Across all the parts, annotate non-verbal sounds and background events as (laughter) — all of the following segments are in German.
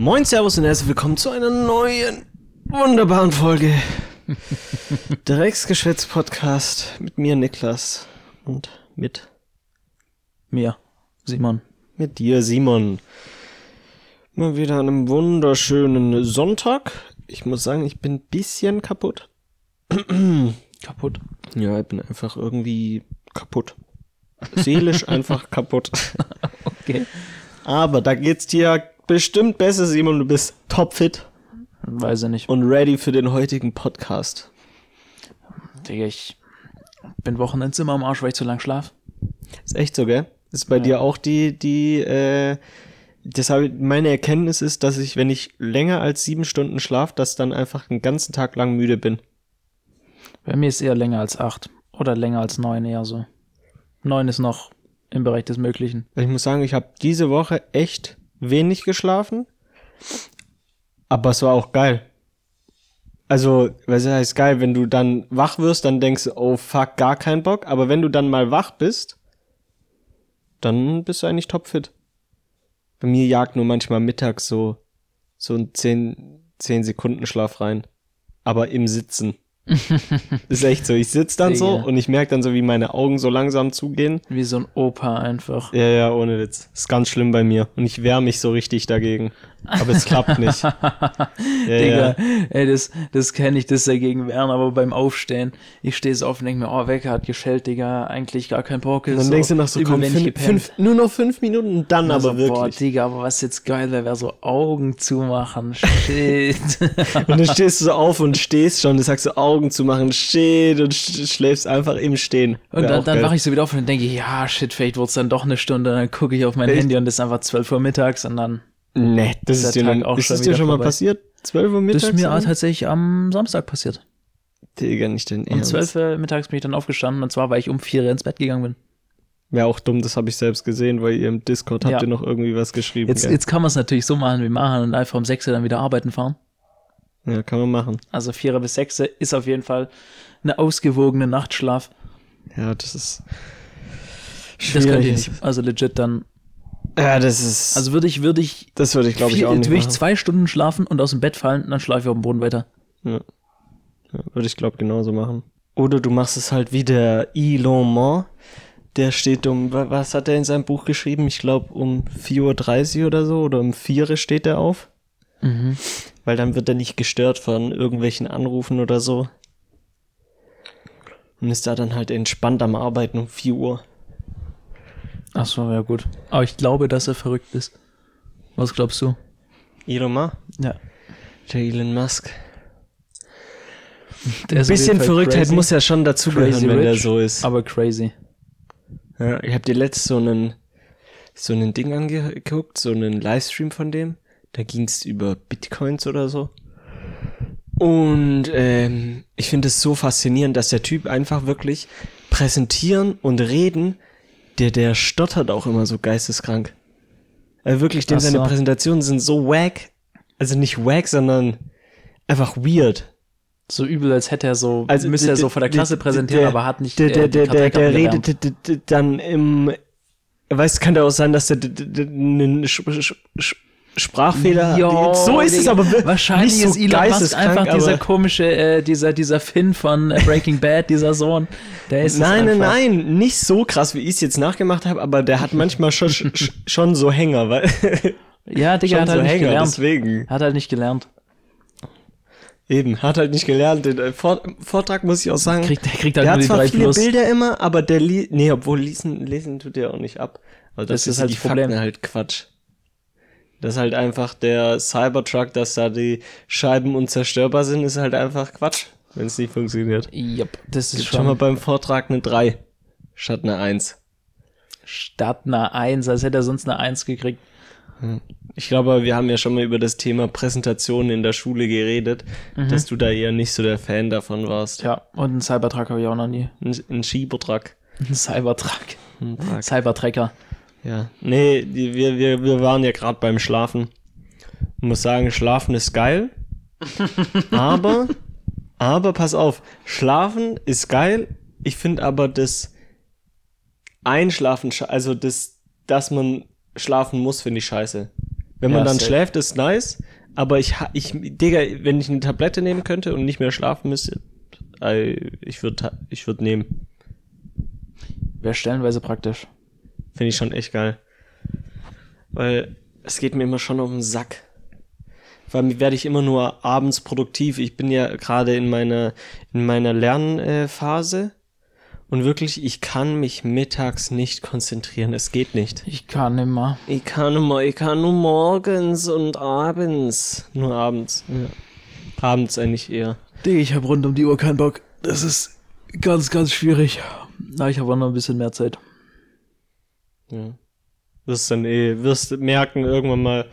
Moin, Servus und herzlich willkommen zu einer neuen, wunderbaren Folge (laughs) Drecksgeschwätz-Podcast mit mir, Niklas, und mit, Mir, Simon. mit dir, Simon. Mal wieder an einem wunderschönen Sonntag. Ich muss sagen, ich bin ein bisschen kaputt. (clears throat) Kaputt. Ja, ich bin einfach irgendwie kaputt. Seelisch (laughs) einfach kaputt. Okay. Aber da geht's dir bestimmt besser, Simon. Du bist topfit Weiß ich nicht. und ready für den heutigen Podcast. Digga, ich bin Wochenends immer am Arsch, weil ich zu lang schlaf. Ist echt so, gell? Ist bei dir auch die, die, äh, deshalb meine Erkenntnis ist, dass ich, wenn ich länger als sieben Stunden schlaf, dass dann einfach den ganzen Tag lang müde bin. Bei mir ist eher länger als acht. Oder länger als neun eher so. Neun ist noch im Bereich des Möglichen. Ich muss sagen, ich habe diese Woche echt wenig geschlafen, aber es war auch geil. Also, was heißt geil, wenn du dann wach wirst, dann denkst du, oh fuck, gar kein Bock, aber wenn du dann mal wach bist, dann bist du eigentlich topfit. Bei mir jagt nur manchmal mittags so, so ein 10, 10 Sekunden Schlaf rein. Aber im Sitzen. Ist echt so. Ich sitz dann so und ich merke dann so, wie meine Augen so langsam zugehen. Wie so ein Opa einfach. Ja, ja, ohne Witz. Ist ganz schlimm bei mir. Und ich wehre mich so richtig dagegen. Aber es klappt nicht. (laughs) Ja, Digga, ja. ey, das, das kenne ich, das dagegen wehren, aber beim Aufstehen, ich stehe so auf und denke mir, oh, Wecker hat geschellt, Digga, eigentlich gar kein Bock. Und dann denkst du noch so, komm, fünf, fünf, nur noch fünf Minuten dann also, aber Boah, wirklich. Digga, aber was jetzt geil wäre, wäre so Augen zumachen. Shit. (laughs) Und dann stehst du so auf und stehst schon, du sagst so Augen zu machen, steht und sch schläfst einfach im Stehen. Und Wär dann, dann wache ich so wieder auf und denke ich, ja, shit, vielleicht wird es dann doch eine Stunde. Dann gucke ich auf mein Echt? Handy und es ist einfach 12 Uhr mittags und dann. Nee, das ist dir, Tag noch, auch ist schon das dir schon mal passiert? 12 Uhr mittags? Das ist mir oder? tatsächlich am Samstag passiert. Digga, nicht den Um Ernst. 12 Uhr mittags bin ich dann aufgestanden und zwar, weil ich um 4 Uhr ins Bett gegangen bin. Wäre auch dumm, das habe ich selbst gesehen, weil ihr im Discord habt Ja. ihr noch irgendwie was geschrieben. Jetzt, jetzt kann man es natürlich so machen wie machen und einfach um 6 Uhr dann wieder arbeiten fahren. Ja, kann man machen. Also 4 Uhr bis 6 Uhr ist auf jeden Fall eine ausgewogene Nachtschlaf. Ja, das ist Das könnte schwierig. ich nicht. Also legit dann. Ja, das ist. Also würde ich, würde ich, das würde ich, glaube ich, auch nicht würde ich machen. zwei Stunden schlafen und aus dem Bett fallen, dann schlafe ich auf dem Boden weiter. Ja. Ja, würde ich, glaube genauso machen. Oder du machst es halt wie der Elon Musk. Der steht um, wa- was hat er in seinem Buch geschrieben? Ich glaube um 4.30 Uhr oder so, oder um 4 Uhr steht er auf. Mhm. Weil dann wird er nicht gestört von irgendwelchen Anrufen oder so. Und ist da dann halt entspannt am Arbeiten um 4 Uhr. Ach so, ja gut. Aber ich glaube, dass er verrückt ist. Was glaubst du? Elon Musk? Ja. Der Elon Musk. (laughs) Der Ein bisschen Verrücktheit crazy, muss ja schon dazugehören, wenn der rich, so ist. Aber crazy. Ja, ich habe dir letzt so einen so einen Ding angeguckt, so einen Livestream von dem. Da ging's über Bitcoins oder so. Und ähm, ich finde es so faszinierend, dass der Typ einfach wirklich präsentieren und reden, der der stottert auch immer so geisteskrank. Also wirklich, Ach seine so. Präsentationen sind so wack, also nicht wack, sondern einfach weird. So übel, als hätte er so, Also müsste er so vor der Klasse präsentieren, der- aber hat nicht Der, der, der, der, der redet dann im, weißt, kann ja auch sein, dass der d- Sprachfehler, Jo, so ist es aber wirklich Wahrscheinlich nicht so ist Elon Musk einfach dieser komische, äh, dieser, dieser Finn von äh, Breaking Bad, dieser Sohn. Der ist Nein, nein, nein, nicht so krass, wie ich es jetzt nachgemacht habe, aber der hat manchmal schon, sch- schon so Hänger, weil (laughs) Ja, Digga, hat so halt nicht Hänger, gelernt. deswegen. Hat halt nicht gelernt. Eben, hat halt nicht gelernt. Den äh, Vor Vortrag muss ich auch sagen. Kriegt, der kriegt halt der nur hat die zwar 3 viele plus. Bilder immer, aber der li nee, obwohl lesen, lesen tut der auch nicht ab. Also das, Das ist halt die Problem. Fakten halt Quatsch. Das ist halt einfach der Cybertruck, dass da die Scheiben unzerstörbar sind, ist halt einfach Quatsch, wenn es nicht funktioniert. Yep, das ist Gibt schon mal schon beim Vortrag eine 3 statt eine 1. statt einer 1, als hätte er sonst eine 1 gekriegt. Ich glaube, wir haben ja schon mal über das Thema Präsentationen in der Schule geredet, dass du da eher nicht so der Fan davon warst. Ja, und einen Cybertruck habe ich auch noch nie. Ein, ein Schiebertruck. Ein Cybertruck. Ein. Cybertrecker. Ja, nee, die, wir, wir, wir waren ja gerade beim Schlafen. Ich muss sagen, Schlafen ist geil. (laughs) aber, aber pass auf, Schlafen ist geil. Ich finde aber das Einschlafen, also das, dass man schlafen muss, finde ich scheiße. Wenn man Ja, dann safe. schläft, ist nice. Aber ich, ich, Digga, wenn ich eine Tablette nehmen könnte und nicht mehr schlafen müsste, äh, ich würde, ich würde nehmen. Wäre stellenweise praktisch. Finde ich schon echt geil. Weil es geht mir immer schon um den Sack. Allem werde ich immer nur abends produktiv. Ich bin ja gerade in meiner, in meiner Lernphase. Und wirklich, ich kann mich mittags nicht konzentrieren. Es geht nicht. Ich kann immer. Ich kann immer, ich kann nur morgens und abends. Nur abends. Abends eigentlich eher. Digga, ich habe rund um die Uhr keinen Bock. Das ist ganz, ganz schwierig. Na, ich habe auch noch ein bisschen mehr Zeit. Ja. Wirst dann eh, wirst merken irgendwann mal.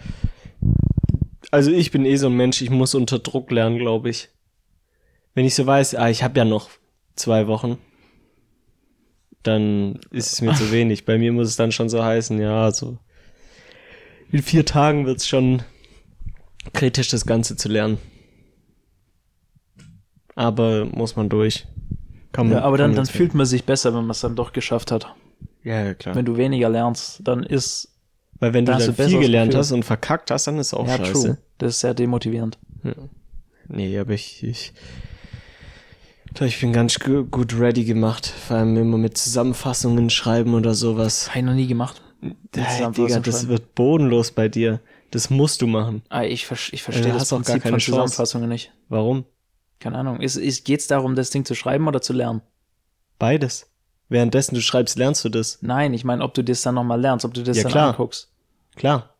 Also ich bin eh so ein Mensch, ich muss unter Druck lernen, glaube ich. Wenn ich so weiß, ah, ich habe ja noch zwei Wochen, dann ist es mir zu wenig. Bei mir muss es dann schon so heißen, ja, so in vier Tagen wird es schon kritisch, das Ganze zu lernen. Aber muss man durch. Kann man, Ja, aber dann, dann fühlt man sich besser, wenn man es dann doch geschafft hat. Ja, ja, klar. Wenn du weniger lernst, dann ist Weil wenn du da hast dann du viel gelernt Gefühl. hast und verkackt hast, dann ist es auch ja scheiße. true. Das ist sehr demotivierend. Nee, aber ich, ich, ich bin ganz gu- gut ready gemacht. Vor allem immer mit Zusammenfassungen schreiben oder sowas. Habe ich noch nie gemacht. Hey, Zusammenfassung Digga, das wird bodenlos bei dir. Das musst du machen. Ah, ich, ver- ich Ja, verstehe du das hast auch gar Prinzip keine von Chance. Zusammenfassungen nicht. Warum? Keine Ahnung. Ist, ist, geht's darum, das Ding zu schreiben oder zu lernen? Beides. Währenddessen du schreibst, lernst du das. Nein, ich meine, ob du das dann nochmal lernst, ob du das Ja, dann klar. anguckst. Klar.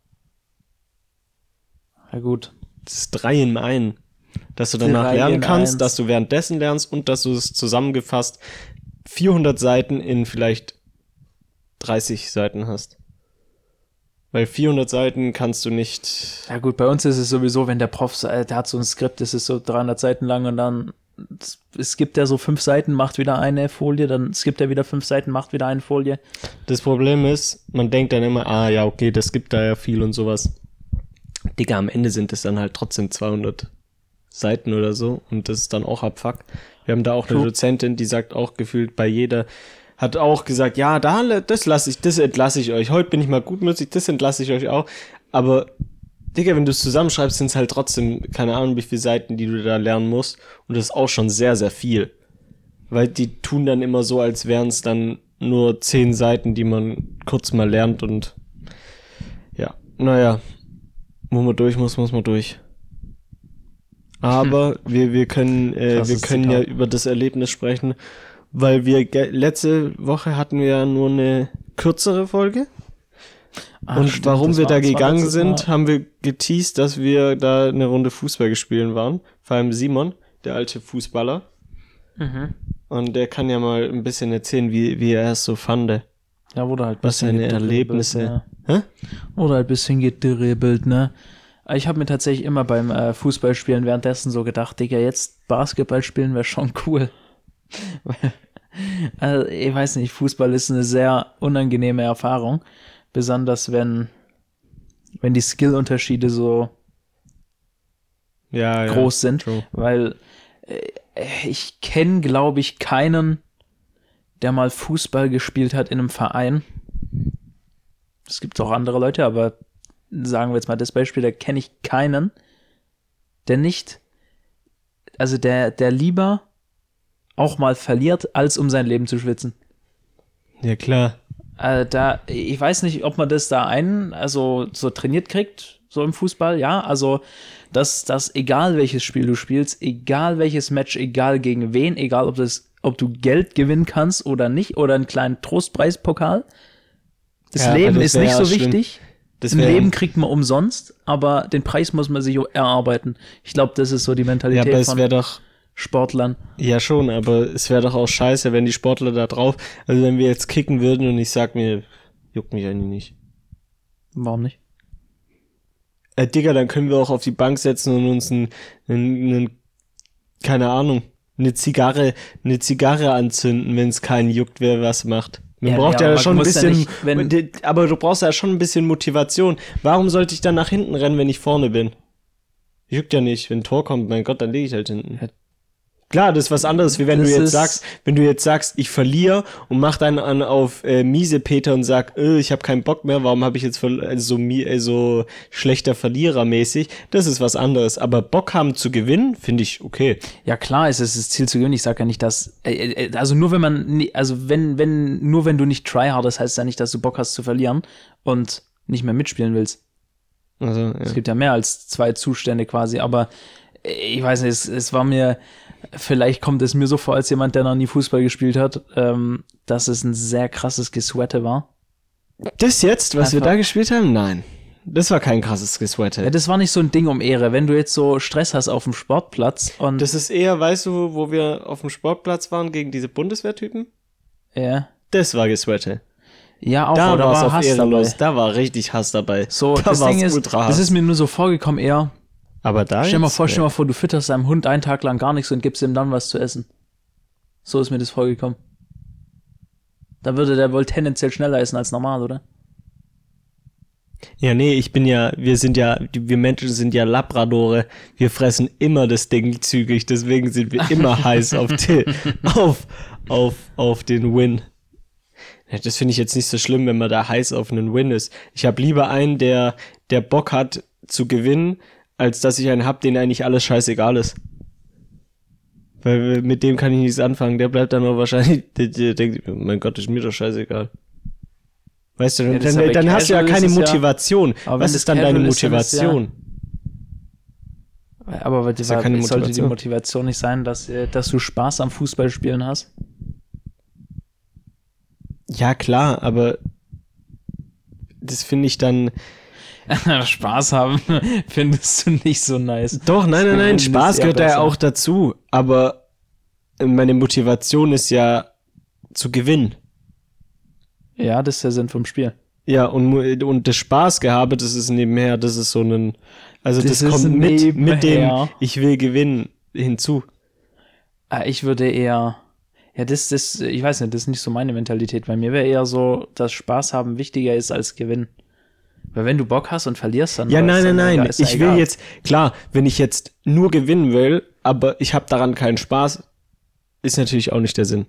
Ja gut. Das ist drei in einen. Dass du danach Drei lernen kannst, eins. dass du währenddessen lernst und dass du es zusammengefasst 400 Seiten in vielleicht 30 Seiten hast. Weil 400 Seiten kannst du nicht. Ja gut, bei uns ist es sowieso, wenn der Prof, äh, der hat so ein Skript, das ist so 300 Seiten lang und dann es gibt er so fünf Seiten, macht wieder eine Folie, dann skippt er wieder fünf Seiten, macht wieder eine Folie. Das Problem ist, man denkt dann immer, ah ja, okay, das gibt da ja viel und sowas. Digga, am Ende sind es dann halt trotzdem 200 Seiten oder so und das ist dann auch Abfuck. Wir haben da auch eine True. Dozentin, die sagt auch gefühlt bei jeder, hat auch gesagt, ja, da, das lasse ich, das entlasse ich euch. Heute bin ich mal gutmütig, das entlasse ich euch auch. Aber, Digga, wenn du es zusammenschreibst, sind es halt trotzdem, keine Ahnung, wie viele Seiten, die du da lernen musst. Und das ist auch schon sehr, sehr viel. Weil die tun dann immer so, als wären es dann nur zehn Seiten, die man kurz mal lernt und ja, naja, wo man durch muss, muss man durch. Aber (laughs) wir, wir können, äh, wir können ja über das Erlebnis sprechen, weil wir letzte Woche hatten wir ja nur eine kürzere Folge. Ah, und stimmt, warum wir war- da gegangen sind, haben wir geteased, dass wir da eine Runde Fußball gespielt waren. Vor allem Simon, der alte Fußballer. Mhm. Und der kann ja mal ein bisschen erzählen, wie, wie er es so fand. Ja, wurde halt Was bisschen seine Erlebnisse. Ne? Hä? Oder halt ein bisschen gedribbelt, ne? Ich habe mir tatsächlich immer beim äh, Fußballspielen währenddessen so gedacht, Digga, jetzt Basketball spielen wäre schon cool. (laughs) Also, ich weiß nicht, Fußball ist eine sehr unangenehme Erfahrung. Besonders wenn, wenn die Skillunterschiede so Ja, ja. groß sind. true. Weil äh, ich kenne, glaube ich, keinen, der mal Fußball gespielt hat in einem Verein. Es gibt auch andere Leute, aber sagen wir jetzt mal das Beispiel, da kenne ich keinen, der nicht, also der, der lieber auch mal verliert, als um sein Leben zu schwitzen. Ja, klar. Äh, da, ich weiß nicht, ob man das da ein, also so trainiert kriegt, so im Fußball, ja. Also, dass, dass egal welches Spiel du spielst, egal welches Match, egal gegen wen, egal ob das, ob du Geld gewinnen kannst oder nicht, oder einen kleinen Trostpreispokal. Das Ja, Leben das ist nicht ja so schlimm. wichtig. Das wär- Leben kriegt man umsonst, aber den Preis muss man sich erarbeiten. Ich glaube, das ist so die Ja, Mentalität aber es wäre doch, Sportlern. ja schon, aber es wäre doch auch scheiße, wenn die Sportler da drauf, also wenn wir jetzt kicken würden und ich sag mir, juckt mich eigentlich nicht. Warum nicht? Äh, Digga, dann können wir auch auf die Bank setzen und uns ein, ein, ein keine Ahnung, eine Zigarre, eine Zigarre anzünden, wenn es keinen juckt, wer was macht. Man Ja, braucht ja, ja, aber schon du ein musst ja bisschen, nicht, wenn- aber du brauchst ja schon ein bisschen Motivation. Warum sollte ich dann nach hinten rennen, wenn ich vorne bin? Juckt ja nicht. Wenn ein Tor kommt, mein Gott, dann lege ich halt hinten. Klar, das ist was anderes, wie wenn Das du jetzt sagst, wenn du jetzt sagst, ich verliere und mach dann an auf äh, miese Peter und sag, äh, ich habe keinen Bock mehr, warum habe ich jetzt äh, so äh, so schlechter Verlierer mäßig? Das ist was anderes, aber Bock haben zu gewinnen, finde ich okay. Ja, klar ist es das Ziel zu gewinnen. Ich sage ja nicht, dass, äh, äh, also nur wenn man, also wenn, wenn, nur wenn du nicht tryhard, das heißt ja nicht, dass du Bock hast zu verlieren und nicht mehr mitspielen willst. Also, ja. Es gibt ja mehr als zwei Zustände quasi, aber äh, ich weiß nicht, es, es war mir, vielleicht kommt es mir so vor, als jemand, der noch nie Fußball gespielt hat, ähm, dass es ein sehr krasses Gesweate war. Das jetzt, was wir Einfach- da gespielt haben? Nein. Das war kein krasses Gesweater. Ja, das war nicht so ein Ding um Ehre. Wenn du jetzt so Stress hast auf dem Sportplatz und Das ist eher, weißt du, wo wir auf dem Sportplatz waren gegen diese Bundeswehrtypen? ja, Das war Gesweater. ja auch, Da oder war es auf Hass ehrenlos. dabei. Da war richtig Hass dabei. So, da das Ding ist, ultra das Hass. ist mir nur so vorgekommen eher, Aber da Stell dir mal vor, stell dir mal vor, du fütterst deinem Hund einen Tag lang gar nichts und gibst ihm dann was zu essen. So ist mir das vorgekommen. Da würde der wohl tendenziell schneller essen als normal, oder? Ja, nee, ich bin ja, wir sind ja, wir Menschen sind ja Labradore. Wir fressen immer das Ding zügig, deswegen sind wir immer (laughs) heiß auf, die, auf, auf, auf den Win. Ja, das finde ich jetzt nicht so schlimm, wenn man da heiß auf einen Win ist. Ich habe lieber einen, der, der Bock hat zu gewinnen, als dass ich einen hab, den eigentlich alles scheißegal ist. Weil mit dem kann ich nichts anfangen. Der bleibt dann nur wahrscheinlich, (laughs) der, der denkt, mein Gott, ist mir doch scheißegal. Weißt du, Ja, dann, dann, ja dann hast du ja keine ja- Motivation. Aber wenn Was ist dann deine ist ja- Motivation? Aber weil ja keine sollte die Motivation. Motivation nicht sein, dass, äh, dass du Spaß am Fußballspielen hast? Ja, klar, aber das finde ich dann. (laughs) Spaß haben (laughs) findest du nicht so nice. Doch, nein, nein, nein, ist Spaß gehört da ja auch dazu. Aber meine Motivation ist ja zu gewinnen. Ja, das ist der Sinn vom Spiel. Ja, und, und das Spaßgehabe, das ist nebenher, das ist so ein. Also das, Das ist kommt mit, mit dem. Ich will gewinnen hinzu. Ah, Ich würde eher, ja, das, das, ich weiß nicht, das ist nicht so meine Mentalität. Bei mir wäre eher so, dass Spaß haben wichtiger ist als Gewinn. Weil wenn du Bock hast und verlierst, dann Ja, nein, dann nein, egal- nein. ja Ich will egal. jetzt, klar, wenn ich jetzt nur gewinnen will, aber ich habe daran keinen Spaß, ist natürlich auch nicht der Sinn.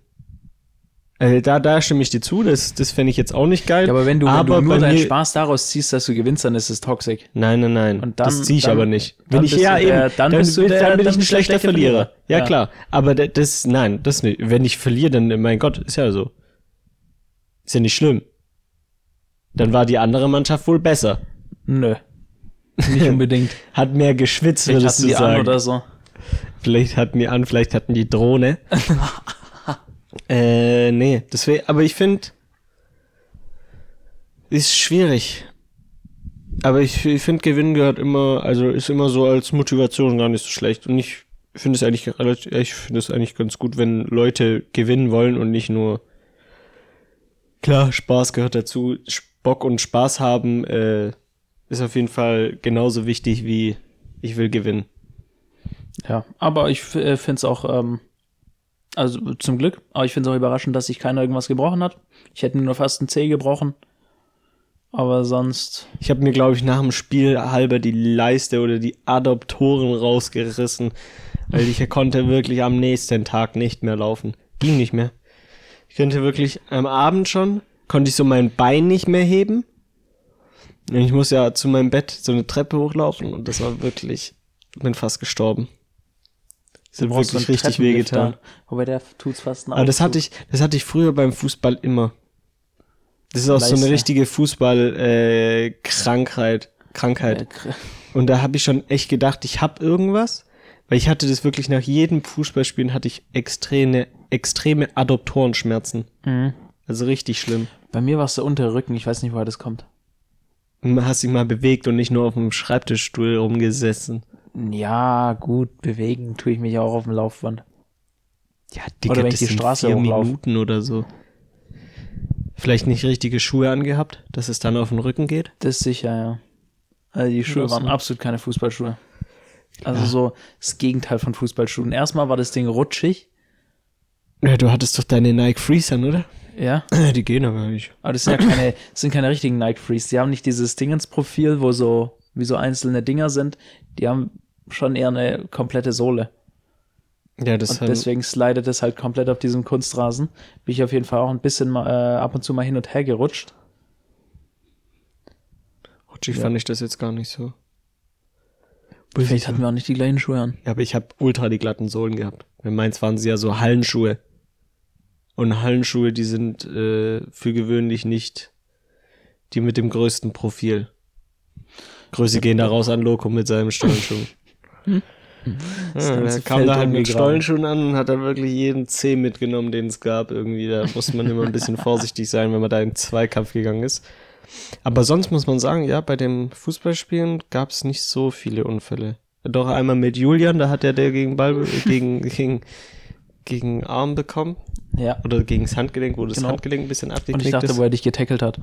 Äh, da, da stimme ich dir zu, das, das fände ich jetzt auch nicht geil. Ja, aber wenn du, wenn aber du nur deinen Spaß daraus ziehst, dass du gewinnst, dann ist es toxisch. Nein, nein, nein. Und dann- das ziehe ich dann- aber nicht. dann Wenn ich ja der- eben, dann bist du der- dann bin dann ich ein schlechter schlechte Verlierer. Verlierer. Ja, Ja. klar. Aber da- das, nein, das nicht. Wenn ich verliere, dann, mein Gott, ist ja so. Ist ja nicht schlimm. Dann war die andere Mannschaft wohl besser. Nö. Nicht (laughs) unbedingt. Hat mehr geschwitzt, Vielleicht würdest du die an sagen. oder so. Vielleicht hatten die an, vielleicht hatten die Drohne. (laughs) äh, nee, deswegen, aber ich finde, ist schwierig. Aber ich, ich finde, Gewinnen gehört immer, also ist immer so als Motivation gar nicht so schlecht. Und ich finde es eigentlich relativ, ich finde es eigentlich ganz gut, wenn Leute gewinnen wollen und nicht nur, klar, Spaß gehört dazu. Bock und Spaß haben, äh, ist auf jeden Fall genauso wichtig wie ich will gewinnen. Ja, aber ich äh, finde es auch, ähm, also zum Glück, aber ich finde es auch überraschend, dass sich keiner irgendwas gebrochen hat. Ich hätte nur fast einen Zeh gebrochen. Aber sonst, Ich habe mir, glaube ich, nach dem Spiel halber die Leiste oder die Adoptoren rausgerissen, weil ich (laughs) konnte wirklich am nächsten Tag nicht mehr laufen. Ging nicht mehr. Ich könnte wirklich am Abend schon, konnte ich so mein Bein nicht mehr heben. Und ich muss ja zu meinem Bett so eine Treppe hochlaufen und das war wirklich, bin fast gestorben. Das hat wirklich richtig wehgetan. Wobei der tut's fast Aber das hatte ich, das hatte ich früher beim Fußball immer. Das ist auch so eine richtige Fußball-Krankheit. Äh, Krankheit. Äh, Und da habe ich schon echt gedacht, ich hab irgendwas, weil ich hatte das wirklich nach jedem Fußballspielen hatte ich extreme, extreme Adoptorenschmerzen. Mhm. Also richtig schlimm. Bei mir war es der untere Rücken, ich weiß nicht, woher das kommt. Hast dich mal bewegt und nicht nur auf dem Schreibtischstuhl rumgesessen. Ja, gut, bewegen tue ich mich auch auf dem Laufband. Ja, Oder wenn ich die Straße vier hochlaufe. Minuten oder so. Vielleicht nicht richtige Schuhe angehabt, dass es dann auf den Rücken geht. Das ist sicher, ja. Also die Schuhe waren so. absolut keine Fußballschuhe. Also Ja. so das Gegenteil von Fußballschuhen. Erstmal war das Ding rutschig, Ja, du hattest doch deine Nike Freeze an, oder? Ja. (laughs) Die gehen aber nicht. Aber das sind ja keine, das sind keine richtigen Nike Frees. Die haben nicht dieses Dingensprofil, wo so, wie so einzelne Dinger sind. Die haben schon eher eine komplette Sohle. Ja, das Und haben, deswegen slidet es halt komplett auf diesem Kunstrasen. Bin ich auf jeden Fall auch ein bisschen mal, äh, ab und zu mal hin und her gerutscht. rutschig ja. fand ich das jetzt gar nicht so. Vielleicht hatten wir auch nicht die gleichen Schuhe an. Ja, aber ich habe ultra die glatten Sohlen gehabt. Bei meins waren sie ja so Hallenschuhe. Und Hallenschuhe, die sind äh, für gewöhnlich nicht die mit dem größten Profil. Grüße gehen da raus an Loco mit seinem Stollenschuh. (laughs) ja, ganze der kam da halt mit. Stollenschuhen an und hat dann wirklich jeden Zeh mitgenommen, den es gab. Irgendwie, da musste man immer ein bisschen (laughs) vorsichtig sein, wenn man da in Zweikampf gegangen ist. Aber sonst muss man sagen, ja, bei dem Fußballspielen gab es nicht so viele Unfälle. Doch einmal mit Julian, da hat er der gegen Ball, gegen, (laughs) gegen, gegen Arm bekommen. Ja. Oder gegen das Handgelenk, wo das Genau. Handgelenk ein bisschen Und abgeknickt ich dachte, ist. wo er dich getackelt hat.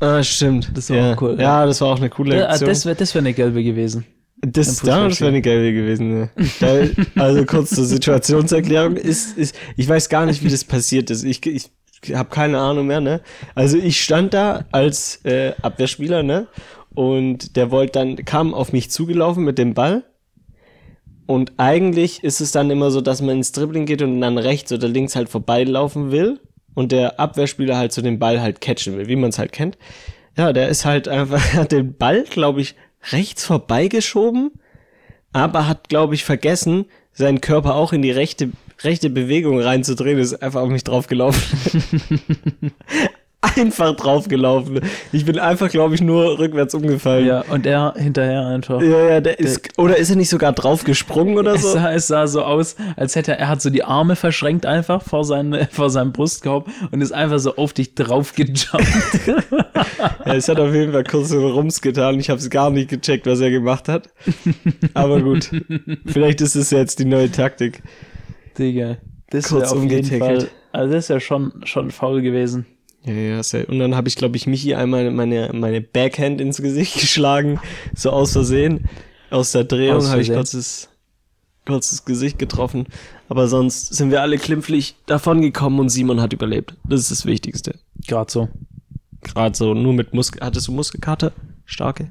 Ah, stimmt. Das war ja. auch cool, Ja, ja. das war auch eine coole Ja, Aktion. das wäre das wär eine gelbe gewesen. Das, das wäre eine gelbe gewesen. Ne? Da, also kurz zur Situationserklärung. Ist, ist, ich weiß gar nicht, wie das passiert ist. Ich, ich habe keine Ahnung mehr. Ne? Also ich stand da als äh, Abwehrspieler ne? und der wollte dann kam auf mich zugelaufen mit dem Ball. Und eigentlich ist es dann immer so, dass man ins Dribbling geht und dann rechts oder links halt vorbeilaufen will und der Abwehrspieler halt so den Ball halt catchen will, wie man es halt kennt. Ja, der ist halt einfach, (laughs) hat den Ball, glaube ich, rechts vorbeigeschoben, aber hat, glaube ich, vergessen, seinen Körper auch in die rechte, rechte Bewegung reinzudrehen, ist einfach auf mich draufgelaufen. (laughs) (laughs) einfach draufgelaufen. Ich bin einfach, glaube ich, nur rückwärts umgefallen. Ja, und er hinterher einfach. Ja, ja, der ist, oder ist er nicht sogar draufgesprungen oder Es so? sah, es sah so aus, als hätte er, er hat so die Arme verschränkt einfach vor, seinen, (laughs) vor seinem Brustkorb und ist einfach so auf dich drauf gejumpt. (laughs) Ja, es hat auf jeden Fall kurz so Rums getan. Ich habe es gar nicht gecheckt, was er gemacht hat. Aber gut, vielleicht ist es jetzt die neue Taktik. Digga. Das Kurz wäre auf jeden umgetackelt. Fall, also das ist ja schon, schon faul gewesen. Ja, ja, sehr. Und dann habe ich, glaube ich, Michi einmal meine, meine Backhand ins Gesicht (laughs) geschlagen, so aus Versehen. Aus der Drehung habe ich kurzes, kurzes Gesicht getroffen. Aber sonst sind wir alle klimpflich davongekommen und Simon hat überlebt. Das ist das Wichtigste. Gerade so. Gerade so, nur mit Muskel. Hattest du Muskelkater? Starke?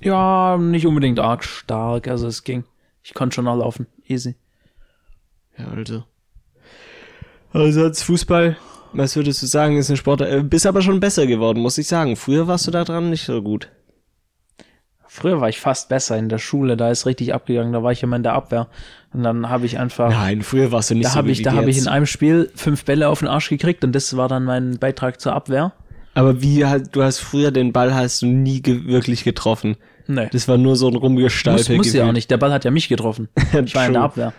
Ja, nicht unbedingt arg stark, also es ging. Ich konnte schon noch laufen. Easy. Ja, also. Also als Fußball, was würdest du sagen, ist eine Sportart? Äh, Bist aber schon besser geworden, muss ich sagen. Früher warst du da dran nicht so gut. Früher war ich fast besser in der Schule, da ist richtig abgegangen, da war ich immer in der Abwehr. Und dann habe ich einfach. Nein, früher warst du nicht Da so gut ich, da habe ich in einem Spiel fünf Bälle auf den Arsch gekriegt und das war dann mein Beitrag zur Abwehr. Aber wie halt, du hast früher den Ball hast du nie ge wirklich getroffen. Nee. Das war nur so ein Rumgestalpe. Muss, muss ja auch nicht. Der Ball hat ja mich getroffen. (laughs) Ich war in der Abwehr.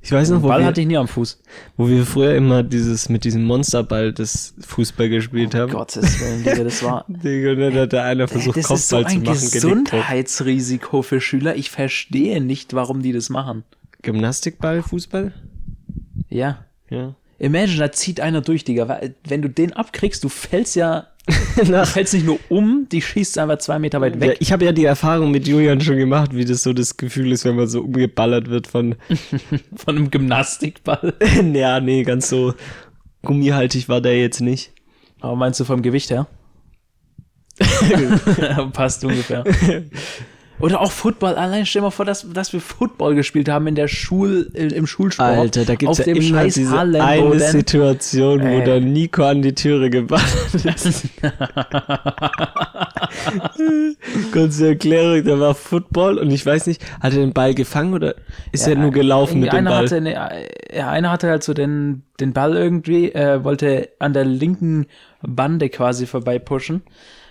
Ich weiß noch, wo Ball wir, hatte ich nie am Fuß. wo wir früher immer dieses mit diesem Monsterball das Fußball gespielt haben. Gottes Willen, Digga, das war. (laughs) Digga, und dann hat da einer versucht, das ist so Kopfball zu ein machen. Genickbruch. Gesundheitsrisiko für Schüler. Ich verstehe nicht, warum die das machen. Gymnastikball, Fußball? Ja. Ja. Imagine, da zieht einer durch, Digga. Weil, Wenn du den abkriegst, du fällst ja. (laughs) Du fällst nicht nur um, die schießt einfach zwei Meter weit Ja, weg. ich habe ja die Erfahrung mit Julian schon gemacht, wie das so das Gefühl ist, wenn man so umgeballert wird von, (laughs) Von einem Gymnastikball. (laughs) ja, nee, ganz so gummihaltig war der jetzt nicht. Aber meinst du vom Gewicht her? Passt ungefähr. Oder auch Football. Allein stell dir mal vor, dass, dass wir Football gespielt haben in der Schul, im Schulsport. Alter, da gibt's auf ja dem immer scheiß diese Hallenboden. eine Situation, wo Ey. der Nico an die Türe geballert ist. (laughs) Kurze Erklärung, da war Football und ich weiß nicht, hat er den Ball gefangen oder ist er nur gelaufen mit dem einer Ball? Hatte eine, ja, einer hatte halt so den, den Ball irgendwie, äh, wollte an der linken Bande quasi vorbei pushen.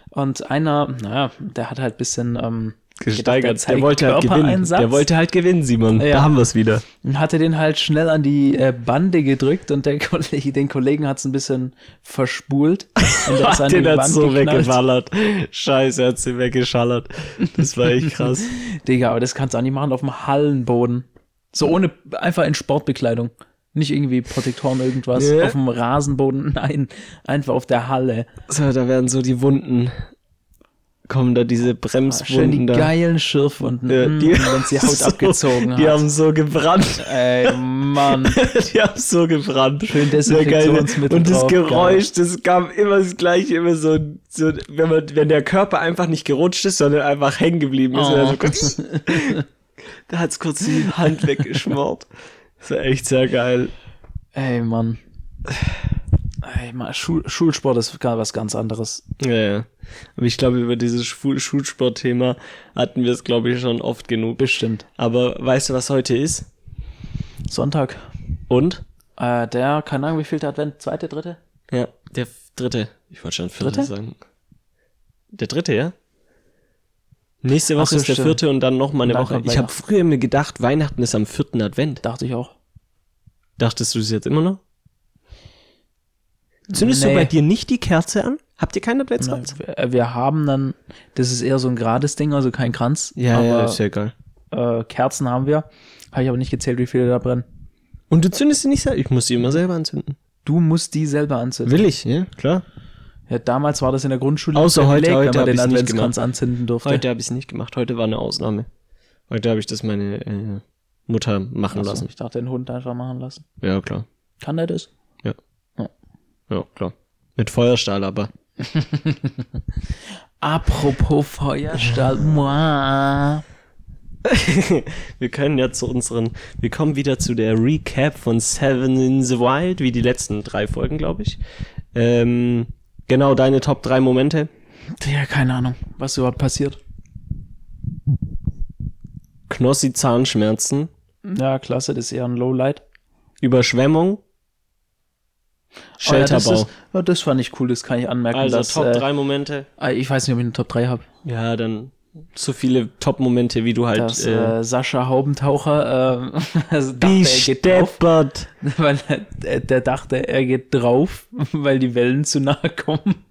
Und einer, naja, der hat halt ein bisschen ähm, Gesteigert. gedacht, Der, wollte halt gewinnen. Der wollte halt gewinnen, Simon. Ja. Da haben wir es wieder. Und hatte den halt schnell an die äh, Bande gedrückt und der (laughs) Kollege, den Kollegen hat es ein bisschen verspult. Und der (laughs) Hat den hat Wand so geknallt. weggeballert. Scheiße, er hat sie weggeschallert. Das war echt krass. (laughs) Digga, aber das kannst du auch nicht machen auf dem Hallenboden. So ohne, einfach in Sportbekleidung. Nicht irgendwie Protektoren, irgendwas. Ja. Auf dem Rasenboden, nein. Einfach auf der Halle. So, da werden so die Wunden, kommen da diese Schön die Bremswunden da. geilen Schürfwunden. Ja, Mm, die- wenn sie Haut so, abgezogen Die hat. haben so gebrannt. Ey, Mann. (laughs) die haben so gebrannt. Schön geil. Desinfektionsmittel Und das drauf, Geräusch, das kam immer das gleiche, immer so, so wenn, man, wenn der Körper einfach nicht gerutscht ist, sondern einfach hängen geblieben ist. Oh. Kurz, (laughs) da hat's kurz die Hand weggeschmort. (laughs) Das ist echt sehr geil. Ey, Mann. Mann, Schul Schulsport ist gar was ganz anderes. Ja, ja. Aber ich glaube, über dieses Schul Schulsport-Thema hatten wir es, glaube ich, schon oft genug. Bestimmt. Aber weißt du, was heute ist? Sonntag. Und? Äh, der, keine Ahnung, wie viel der Advent? Zweite, dritte? Ja, der dritte. Ich wollte schon vierte Dritte? sagen. Der dritte, ja? Nächste Woche so, ist der stimmt. vierte und dann nochmal eine Dann Woche. Ich habe früher mir gedacht, Weihnachten ist am vierten Advent. Dachte ich auch. Dachtest du es jetzt immer noch? Zündest du Nee. bei dir nicht die Kerze an? Habt ihr keinen Adventskranz? Wir, wir haben dann, das ist eher so ein gerades Ding, also kein Kranz. aber, ja geil. äh, Kerzen haben wir. Habe ich aber nicht gezählt, wie viele da brennen. Und du zündest sie nicht selber? Ich muss sie immer selber anzünden. Du musst die selber anzünden. Will ich, ja, klar. Ja, damals war das in der Grundschule Außer ein heute- Privileg, heute wenn man den Adventskranz gemacht. anzünden durfte. Heute habe ich es nicht gemacht. Heute war eine Ausnahme. Heute habe ich das meine äh, Mutter machen Achso, lassen. ich dachte, den Hund einfach machen lassen. Ja, klar. Kann der das? Ja, klar. Mit Feuerstahl aber. (laughs) Apropos Feuerstahl. (laughs) Wir können ja zu unseren, wir kommen wieder zu der Recap von Seven in the Wild, wie die letzten drei Folgen, glaube ich. Ähm, genau, deine Top drei Momente. Ja, keine Ahnung, was überhaupt passiert. Knossi Zahnschmerzen, Ja, klasse, das ist eher ein Lowlight. Überschwemmung, Oh ja, Shelterbau. das, ist, ja, das fand ich cool, das kann ich anmerken. also dass, Top äh, drei Momente. äh, Ich weiß nicht, ob ich eine Top 3 habe. Ja, dann so viele Top-Momente, wie du halt Dass äh, äh, Sascha Haubentaucher äh, also dachte, er geht drauf, weil er, der dachte, er geht drauf, (laughs) weil die Wellen zu nahe kommen.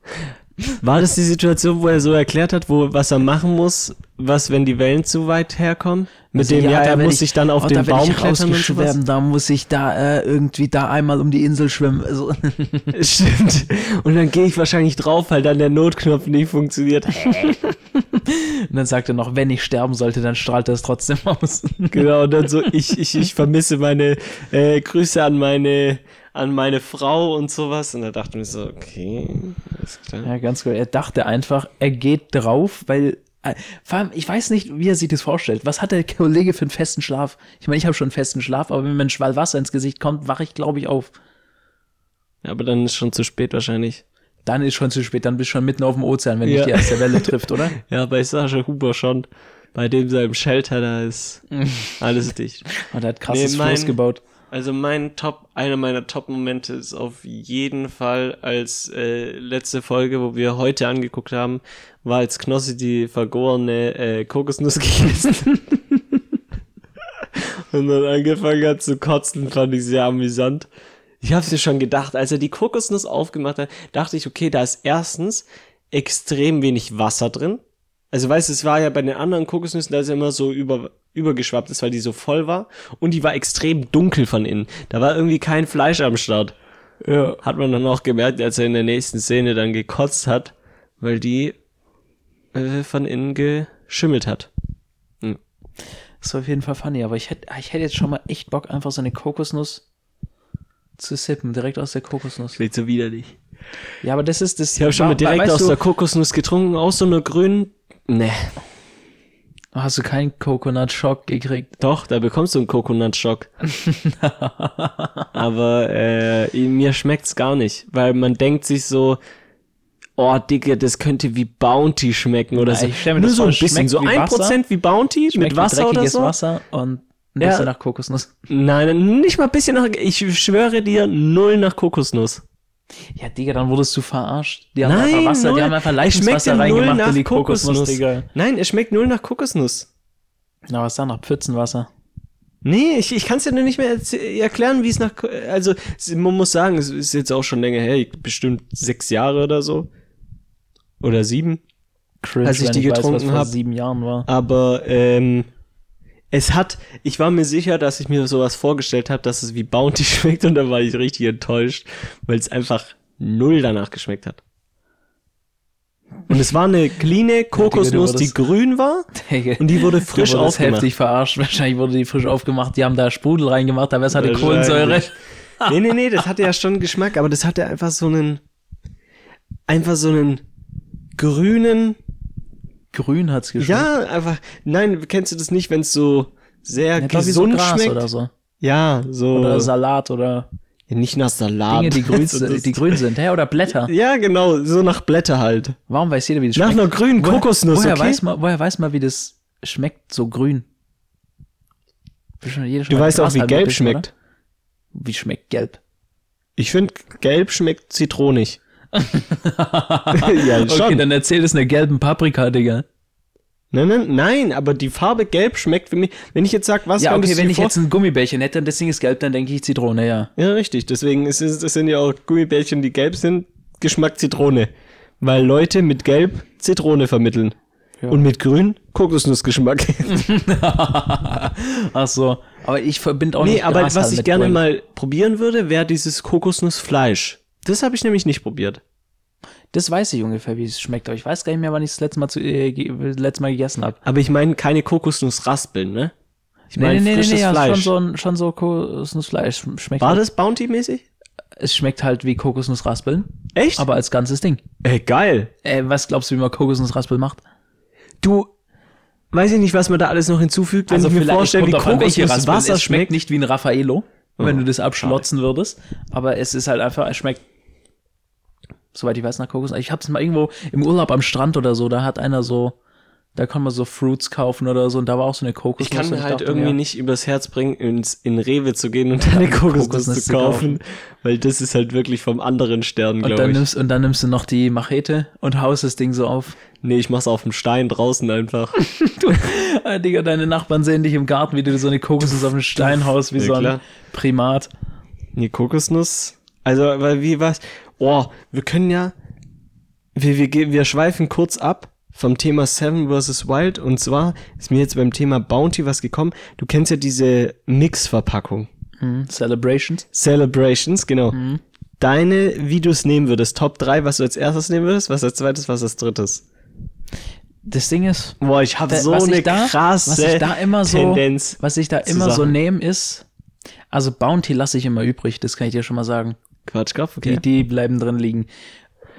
War das die Situation, wo er so erklärt hat, wo was er machen muss, was wenn die Wellen zu weit herkommen? Mit Also, dem ja, da er muss ich- sich dann auf oh, den da Baum klettern und da muss ich da äh, irgendwie da einmal um die Insel schwimmen. Also, (laughs) (laughs) Stimmt. Und dann gehe ich wahrscheinlich drauf, weil dann der Notknopf nicht funktioniert. und dann sagt er noch, wenn ich sterben sollte, dann strahlt er es trotzdem aus. genau, und dann so, ich, ich, ich vermisse meine äh, Grüße an meine an meine Frau und sowas. Und da dachte ich mir so, okay, alles klar. Ja, ganz gut. Er dachte einfach, er geht drauf, weil. äh, Vor allem, ich weiß nicht, wie er sich das vorstellt. Was hat der Kollege für einen festen Schlaf? Ich meine, ich habe schon einen festen Schlaf, aber wenn mir ein Schwall Wasser ins Gesicht kommt, wache ich, glaube ich, auf. Ja, aber dann ist schon zu spät wahrscheinlich. Dann ist schon zu spät, dann bist du schon mitten auf dem Ozean, wenn Ja. dich die erste Welle trifft, oder? (laughs) Ja, bei Sascha Huber schon. Bei dem seinem Shelter, da ist (laughs) alles dicht. Und er hat krasses Nee, mein- Floß gebaut. Also mein Top, einer meiner Top-Momente ist auf jeden Fall als äh, letzte Folge, wo wir heute angeguckt haben, war als Knossi die vergorene äh, Kokosnuss (laughs) gegessen. Und dann angefangen hat zu kotzen, fand ich sehr amüsant. Ich hab's mir schon gedacht, als er die Kokosnuss aufgemacht hat, dachte ich, okay, da ist erstens extrem wenig Wasser drin. Also weißt es war ja bei den anderen Kokosnüssen, da ist ja immer so über, übergeschwappt ist, weil die so voll war. Und die war extrem dunkel von innen. Da war irgendwie kein Fleisch am Start. Ja. Hat man dann auch gemerkt, als er in der nächsten Szene dann gekotzt hat, weil die äh, von innen geschimmelt hat. Das war auf jeden Fall funny, aber ich hätte, ich hätte jetzt schon mal echt Bock, einfach so eine Kokosnuss zu sippen, direkt aus der Kokosnuss. Klingt so widerlich. Ja, aber das ist das. Ich habe schon mal direkt aus du, der Kokosnuss getrunken, aus so einer grünen. Nee, Hast du keinen Coconut Shock gekriegt? doch, da bekommst du einen Coconut-Schock. (laughs) Aber äh, mir schmeckt's gar nicht, weil man denkt sich so, oh Digga, das könnte wie Bounty schmecken oder Na, so. Nur so ein bisschen, so wie ein. Prozent wie Bounty Schmeckt mit Wasser oder so. Wasser und ein Ja. bisschen nach Kokosnuss. Nein, nicht mal ein bisschen nach, ich schwöre dir, null nach Kokosnuss. Ja, Digga, dann wurdest du verarscht. Die haben Nein, einfach Wasser, null. die haben einfach Leitungswasser reingemacht nach in die Kokosnuss. Kokosnuss, Digga. Nein, es schmeckt null nach Kokosnuss. Na, was dann nach Pfützenwasser? Nee, ich, ich kann es dir nur nicht mehr erklären, wie es nach. Also, man muss sagen, es ist jetzt auch schon länger her, ich- bestimmt sechs Jahre oder so. Oder sieben. Cringe, Als ich die was getrunken vor hab. sieben Jahren war. Aber ähm, es hat, ich war mir sicher, dass ich mir sowas vorgestellt habe, dass es wie Bounty (laughs) schmeckt und dann war ich richtig enttäuscht, weil es einfach null danach geschmeckt hat. Und es war eine cleane Kokosnuss, du die grün war Digga, und die wurde du frisch wurdest aufgemacht. heftig verarscht. (laughs) Wahrscheinlich wurde die frisch aufgemacht. Die haben da Sprudel reingemacht, aber es hatte. Kohlensäure. (laughs) Nee, nee, nee, das hatte ja schon Geschmack, aber das hatte einfach so einen, einfach so einen grünen, Grün hat's geschmeckt. ja, einfach, nein, kennst du das nicht, wenn es so sehr Ja, so gesund Gras schmeckt? oder so. Ja, so. Oder Salat oder Ja, nicht nach Salat. Dinge, die (laughs) grün, So das- die grün sind. Hä? Oder Blätter. (laughs) Ja, genau, so nach Blätter halt. Warum weiß jeder, wie das Nach schmeckt? einer grünen Woher- Kokosnuss, woher, okay? weiß man, woher weiß man, wie das schmeckt, so grün? Schon Du weißt auch, wie gelb gebissen, schmeckt. Oder? Wie schmeckt gelb? Ich finde, gelb schmeckt zitronig. Ja, Okay, schon. dann erzähl es einer gelben Paprika, Digga. nein, nein, nein, aber die Farbe gelb schmeckt für mich. Wenn ich jetzt sag, was Ja, okay, du wenn ich vor- jetzt ein Gummibärchen hätte und das Ding ist gelb, dann denke ich Zitrone, ja. Ja, richtig. Deswegen ist es, das sind ja auch Gummibärchen, die gelb sind, Geschmack Zitrone. Weil Leute mit gelb Zitrone vermitteln. Ja. Und mit grün Kokosnussgeschmack. (laughs) (laughs) Ach so. Aber ich verbinde auch nee, nicht aber Gras was halt ich gerne grün. mal probieren würde, wäre dieses Kokosnussfleisch. Das habe ich nämlich nicht probiert. Das weiß ich ungefähr, wie es schmeckt, aber ich weiß gar nicht mehr, wann ich es letzte Mal, zu, äh, ge- letzte Mal gegessen habe. Aber ich meine keine Kokosnussraspeln, ne? Ich Nee, meine nee, nee, nee, frisches nee, ja, Fleisch. schon so, ein- schon so Kokosnussfleisch. Schmeckt War halt, das Bounty-mäßig? Es schmeckt halt wie Kokosnussraspeln, Echt? aber als ganzes Ding. Ey, geil. Äh, was glaubst du, wie man Kokosnussraspel macht? Du, weiß ich nicht, was man da alles noch hinzufügt, wenn ich mir vorstelle, wie Kokosnusswasser schmeckt schmeckt. nicht wie ein Raffaello, wenn Oh, du das abschlotzen würdest. Aber es ist halt einfach, es schmeckt, soweit ich weiß, nach Kokos. Ich hab's mal irgendwo im Urlaub am Strand oder so, da hat einer so, da kann man so Fruits kaufen oder so und da war auch so eine Kokosnuss. Ich kann mir halt dachte irgendwie mir, nicht übers Herz bringen, ins, in Rewe zu gehen und (laughs) eine Kokosnuss, Kokosnuss zu kaufen, weil das ist halt wirklich vom anderen Stern, glaube dann, ich. nimmst, und dann nimmst du noch die Machete und haust das Ding so auf. Nee, ich mach's auf dem Stein draußen einfach. (laughs) Du, ah, Digga, deine Nachbarn sehen dich im Garten, wie du so eine Kokosnuss auf den Stein haust, wie Ja, so ein klar. Primat. Nee, Kokosnuss. Also, weil wie was? Oh, wir können ja. Wir, wir, wir schweifen kurz ab vom Thema Seven vs. Wild. Und zwar ist mir jetzt beim Thema Bounty was gekommen. Du kennst ja diese Mix-Verpackung. Mhm. Celebrations. Celebrations, genau. Mhm. Deine, wie du es nehmen würdest. Top 3, was du als erstes nehmen würdest, was als zweites, was als drittes. Das Ding ist, Boah, ich habe so eine da- krasse was ich da immer so- Tendenz. was ich da immer so nehme, ist, also Bounty lasse ich immer übrig, das kann ich dir schon mal sagen. Quatschkopf, Die, okay. die bleiben drin liegen.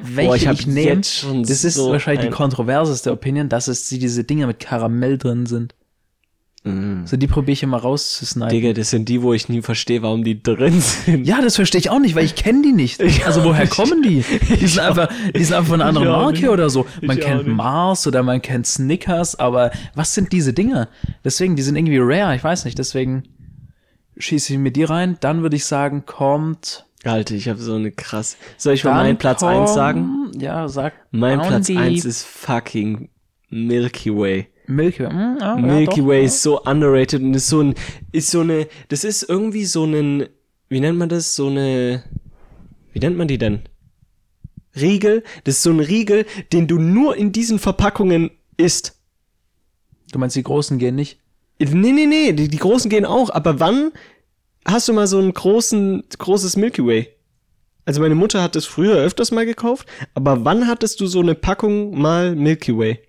Welche Boah, ich ich, nehme, das ist so wahrscheinlich ein- die kontroverseste Opinion, dass es die- diese Dinger mit Karamell drin sind. So, die probiere ich immer rauszusnipen. Digga, das sind die, wo ich nie verstehe, warum die drin sind. Ja, das verstehe ich auch nicht, weil ich kenne die nicht. (laughs) Ich also woher nicht. kommen die? (laughs) Die sind einfach, die sind einfach von einer anderen Marke nicht. oder so. Man Ich kennt. Mars oder man kennt Snickers, aber was sind diese Dinger? Deswegen, die sind irgendwie rare, ich weiß nicht, deswegen schieße ich mir die rein. Dann würde ich sagen, kommt. Alter, ich habe so eine krass. Soll ich mal dann meinen Platz kommt, 1 sagen? Ja, sag. Mein Platz Bounty, 1 ist fucking Milky Way. Milky Way. Hm, ja, Milky ja, doch, Way ja. ist so underrated und ist so ein, ist so eine, das ist irgendwie so ein, wie nennt man das? So eine, wie nennt man die denn? Riegel? Das ist so ein Riegel, den du nur in diesen Verpackungen isst. Du meinst, die Großen gehen nicht? Nee, nee, nee, die, die großen gehen auch, aber wann hast du mal so ein großen, großes Milky Way? Also meine Mutter hat das früher öfters mal gekauft, aber wann hattest du so eine Packung mal Milky Way?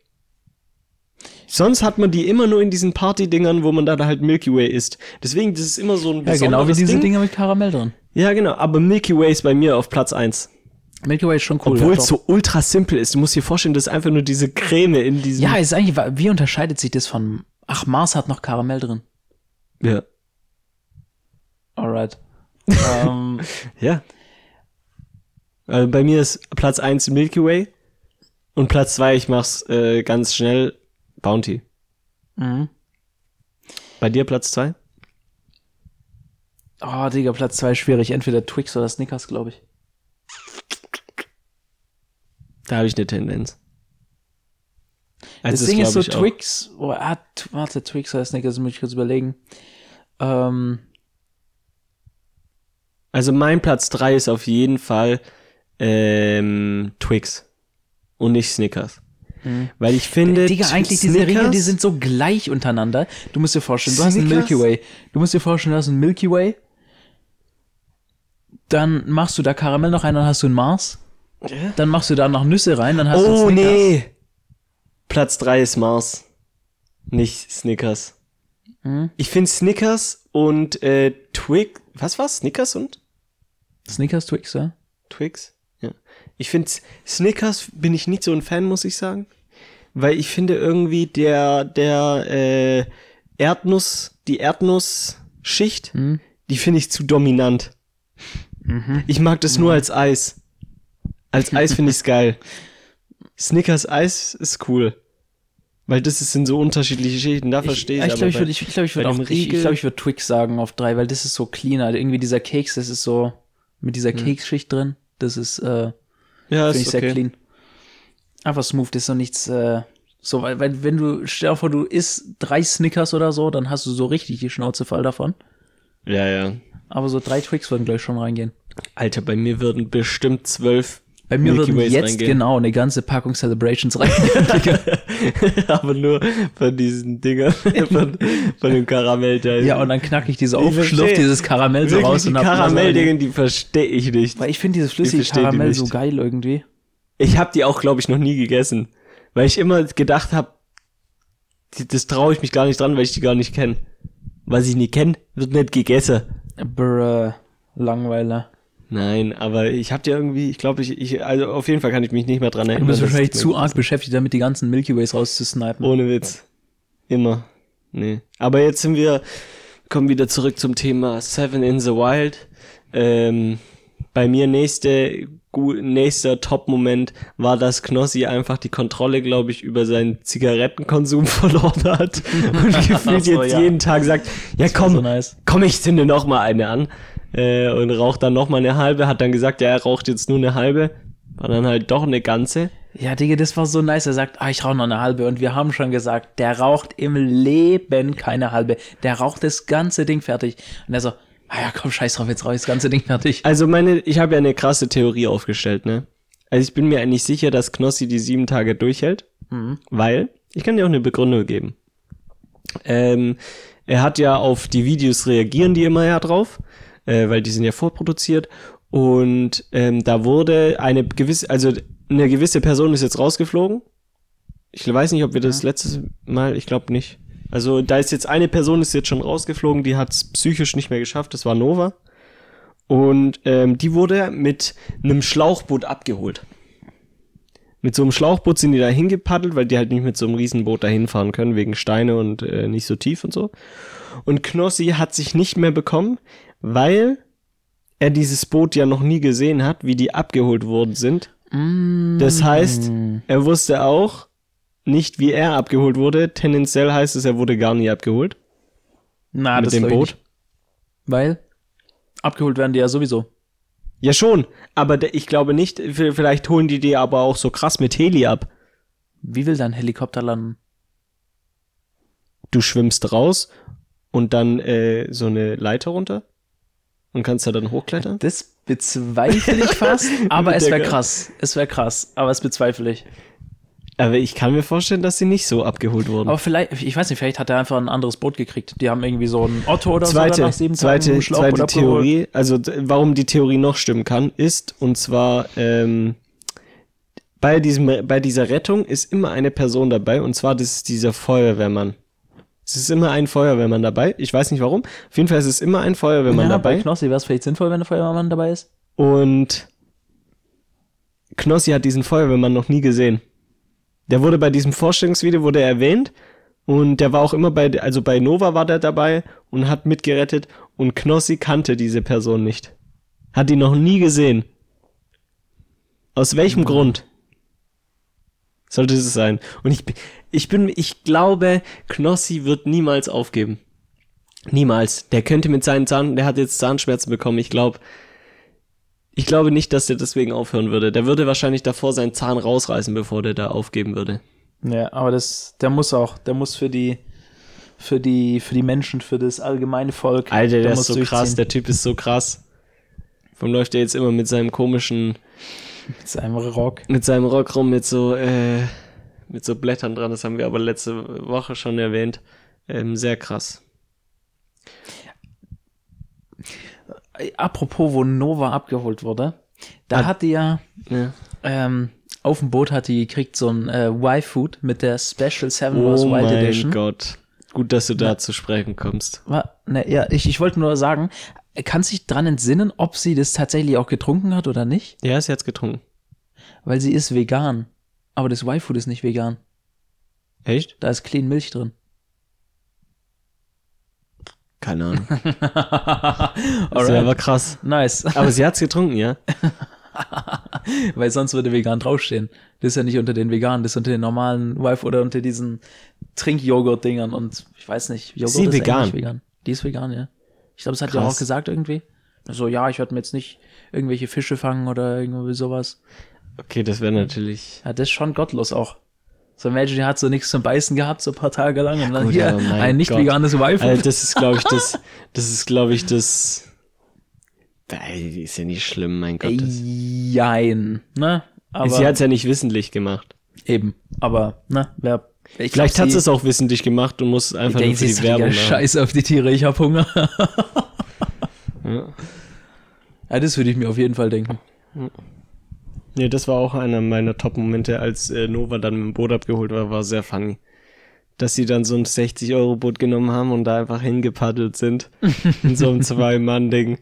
Sonst hat man die immer nur in diesen Party-Dingern, wo man da halt Milky Way isst. Deswegen, das ist immer so ein Ja, besonderes genau wie diese Ding. Dinger mit Karamell drin. Ja, genau, aber Milky Way ist bei mir auf Platz 1. Milky Way ist schon cool. Obwohl ja, es so ultra simpel ist. Du musst dir vorstellen, das ist einfach nur diese Creme in diesem... ja, ist eigentlich, wie unterscheidet sich das von, ach, Mars hat noch Karamell drin. ja. Alright. (laughs) ähm, Ja. Also bei mir ist Platz 1 Milky Way und Platz 2, ich mach's äh, ganz schnell, Bounty. mhm. Bei dir Platz 2? Oh, Digga, Platz 2 schwierig. Entweder Twix oder Snickers, glaube ich. Da habe ich eine Tendenz. das Also Ding ist so. Twix, oh, ah, warte, Twix oder Snickers, muss ich kurz überlegen. Ähm, Also mein Platz 3 ist auf jeden Fall ähm, Twix und nicht Snickers. Weil ich finde, Digga, eigentlich diese Snickers, Riegel, die sind so gleich untereinander. Du musst dir vorstellen, du hast einen Snickers? Milky Way. Du musst dir vorstellen, du hast einen Milky Way. Dann machst du da Karamell noch rein, dann hast du einen Mars. Dann machst du da noch Nüsse rein, dann hast du einen Oh Snickers. nee. Platz 3 ist Mars. Nicht Snickers. Mhm. Ich finde Snickers und äh, Twix. Was war's? Snickers und Snickers, Twix, ja? Twix? Ja. Ich finde Snickers bin ich nicht so ein Fan, muss ich sagen. Weil ich finde irgendwie der, der äh, Erdnuss, die Erdnuss Schicht, Hm? die finde ich zu dominant. Mhm. Ich mag das nur als Eis. Als Eis finde ich's geil. (laughs) Snickers Eis ist cool. Weil das ist- sind so unterschiedliche Schichten, da verstehe ich, ich glaube, ich würde ich, glaub, ich würd auch ich, ich, glaub, ich würd Twix sagen auf drei, weil das ist so cleaner. Irgendwie dieser Keks, das ist so mit dieser Keksschicht drin. Das ist, äh, ja, finde ich ist sehr okay. clean. Einfach smooth, das ist so nichts, äh, so, weil, weil wenn du, stell dir vor, du isst drei Snickers oder so, dann hast du so richtig die Schnauze voll davon. Ja, ja. Aber so drei Twix würden gleich schon reingehen. Alter, bei mir würden bestimmt zwölf Bei mir Milky würden Ways jetzt reingehen. genau eine ganze Packung Celebrations reingehen. (laughs) (laughs) (laughs) (laughs) aber nur von diesen Dingern, (laughs) von, von dem Karamellteil. ja, und dann knack ich diese versteh. dieses Karamell so raus die und hab Karamelldinge, die verstehe ich nicht. Weil ich finde dieses flüssige die Karamell so nicht. geil irgendwie. Ich habe die auch, glaube ich, noch nie gegessen. Weil ich immer gedacht habe, das traue ich mich gar nicht dran, weil ich die gar nicht kenne. Was ich nicht kenne, wird nicht gegessen. Bruh, Langweiler. Nein, aber ich habe die irgendwie, ich glaube, ich, ich, also auf jeden Fall kann ich mich nicht mehr dran Du erinnern. bist dass wahrscheinlich ich- zu arg beschäftigt, damit die ganzen Milky Ways rauszusnipen. Ohne Witz. Immer. Nee. Aber jetzt sind wir, kommen wieder zurück zum Thema Seven in the Wild. Ähm, bei mir nächste, nächster Top-Moment war, dass Knossi einfach die Kontrolle, glaube ich, über seinen Zigarettenkonsum (laughs) verloren hat und (laughs) gefühlt so, jetzt ja. jeden Tag sagt, ja komm, so nice. komm, ich zünde noch mal eine an äh, und raucht dann noch mal eine halbe, hat dann gesagt, ja, er raucht jetzt nur eine halbe, war dann halt doch eine ganze. Ja, Digga, das war so nice. Er sagt, ah, ich rauche noch eine halbe. Und wir haben schon gesagt, der raucht im Leben keine halbe. Der raucht das ganze Ding fertig. Und er so, ah ja, komm, scheiß drauf, jetzt rauche ich das ganze Ding fertig. Also meine, ich habe ja eine krasse Theorie aufgestellt, ne? Also ich bin mir eigentlich sicher, dass Knossi die sieben Tage durchhält, weil, ich kann dir auch eine Begründung geben. Ähm, er hat ja auf die Videos reagieren die immer ja drauf, äh, weil die sind ja vorproduziert und ähm, da wurde eine gewisse, also eine gewisse Person ist jetzt rausgeflogen. Ich weiß nicht, ob wir das letztes Mal, ich glaube nicht. Also da ist jetzt eine Person ist jetzt schon rausgeflogen, die hat es psychisch nicht mehr geschafft, das war Nova. Und ähm, die wurde mit einem Schlauchboot abgeholt. Mit so einem Schlauchboot sind die da hingepaddelt, weil die halt nicht mit so einem Riesenboot dahin fahren können, wegen Steine und äh, nicht so tief und so. Und Knossi hat sich nicht mehr bekommen, weil er dieses Boot ja noch nie gesehen hat, wie die abgeholt worden sind. Das heißt, er wusste auch nicht, wie er abgeholt wurde. Tendenziell heißt es, er wurde gar nie abgeholt Na, mit das dem Boot. Nicht. Weil abgeholt werden die ja sowieso. Ja schon, aber ich glaube nicht, vielleicht holen die die aber auch so krass mit Heli ab. Wie will dein Helikopter landen? Du schwimmst raus und dann äh, so eine Leiter runter und kannst da dann hochklettern. Das bezweifle ich fast, (laughs) aber es wäre krass. Es wäre krass, aber es bezweifle ich. Aber ich kann mir vorstellen, dass sie nicht so abgeholt wurden. Aber vielleicht, ich weiß nicht, vielleicht hat er einfach ein anderes Boot gekriegt. Die haben irgendwie so ein Otto oder so zweite, nach sieben zweite, Tagen ein Schlauchboot zweite. Theorie, also warum die Theorie noch stimmen kann, ist, und zwar ähm, bei, diesem, bei dieser Rettung ist immer eine Person dabei, und zwar das ist dieser Feuerwehrmann. Es ist immer ein Feuerwehrmann dabei. Ich weiß nicht warum. Auf jeden Fall ist es immer ein Feuerwehrmann Ja, bei dabei. Knossi wäre es vielleicht sinnvoll, wenn ein Feuerwehrmann dabei ist. Und Knossi hat diesen Feuerwehrmann noch nie gesehen. Der wurde bei diesem Vorstellungsvideo wurde er erwähnt und der war auch immer bei, also bei Nova war der dabei und hat mitgerettet und Knossi kannte diese Person nicht. Hat ihn noch nie gesehen. Aus welchem Grund? Sollte es sein. Und ich, bin- ich bin, ich glaube, Knossi wird niemals aufgeben. Niemals. Der könnte mit seinen Zahn, der hat jetzt Zahnschmerzen bekommen. Ich glaube, ich glaube nicht, dass der deswegen aufhören würde. Der würde wahrscheinlich davor seinen Zahn rausreißen, bevor der da aufgeben würde. Ja, aber das, der muss auch, der muss für die, für die, für die Menschen, für das allgemeine Volk. Alter, der muss ist so krass, der Typ ist so krass. Warum läuft der jetzt immer mit seinem komischen, (laughs) Mit seinem Rock. mit seinem Rock rum, mit so, äh, mit so Blättern dran? Das haben wir aber letzte Woche schon erwähnt. Ähm, sehr krass. Apropos, wo Nova abgeholt wurde, da Ah. hat die ja, Ja. ähm, auf dem Boot hat die gekriegt so ein äh, Y-Food mit der Special Seven Wars Oh Wild mein Edition. Gott. Gut, dass du da zu sprechen kommst. War, ne, ja, ich, ich wollte nur sagen, kann sich dran entsinnen, ob sie das tatsächlich auch getrunken hat oder nicht? Ja, sie hat's getrunken. Weil sie ist vegan. Aber das Y-Food ist nicht vegan. Echt? Da ist clean Milch drin. keine Ahnung. (laughs) Das wäre aber krass. Nice. Aber sie hat's getrunken, ja? (laughs) Weil sonst würde vegan draufstehen. Das ist ja nicht unter den Veganen, das ist unter den normalen Wife oder unter diesen Trinkjoghurt-Dingern und ich weiß nicht. Joghurt Sie ist vegan? vegan. Die ist vegan, ja. Ich glaube, das hat ja auch gesagt irgendwie. So, ja, ich werde mir jetzt nicht irgendwelche Fische fangen oder irgendwie sowas. Okay, das wäre natürlich. Ja, das ist schon gottlos auch. So die hat so nichts zum Beißen gehabt, so ein paar Tage lang und dann gut, hier ein nicht Gott. veganes Wife. Also das ist, glaube ich, das. (laughs) Das ist, glaube ich, das. Ist ja nicht schlimm, mein Gott. Jein, ne? Aber sie hat's ja nicht wissentlich gemacht. eben, aber, ne, wer, ich Vielleicht glaub, hat sie- es auch wissentlich gemacht und muss einfach nur für die Werbung ja, machen. Scheiß auf die Tiere, ich hab Hunger. Ja. Ja, das würde ich mir auf jeden Fall denken. Nee, das war auch einer meiner Top-Momente, als äh, Nova dann mit dem Boot abgeholt war, war sehr funny. Dass sie dann so ein 60-Euro-Boot genommen haben und da einfach hingepaddelt sind. in so einem (laughs) Zwei-Mann-Ding.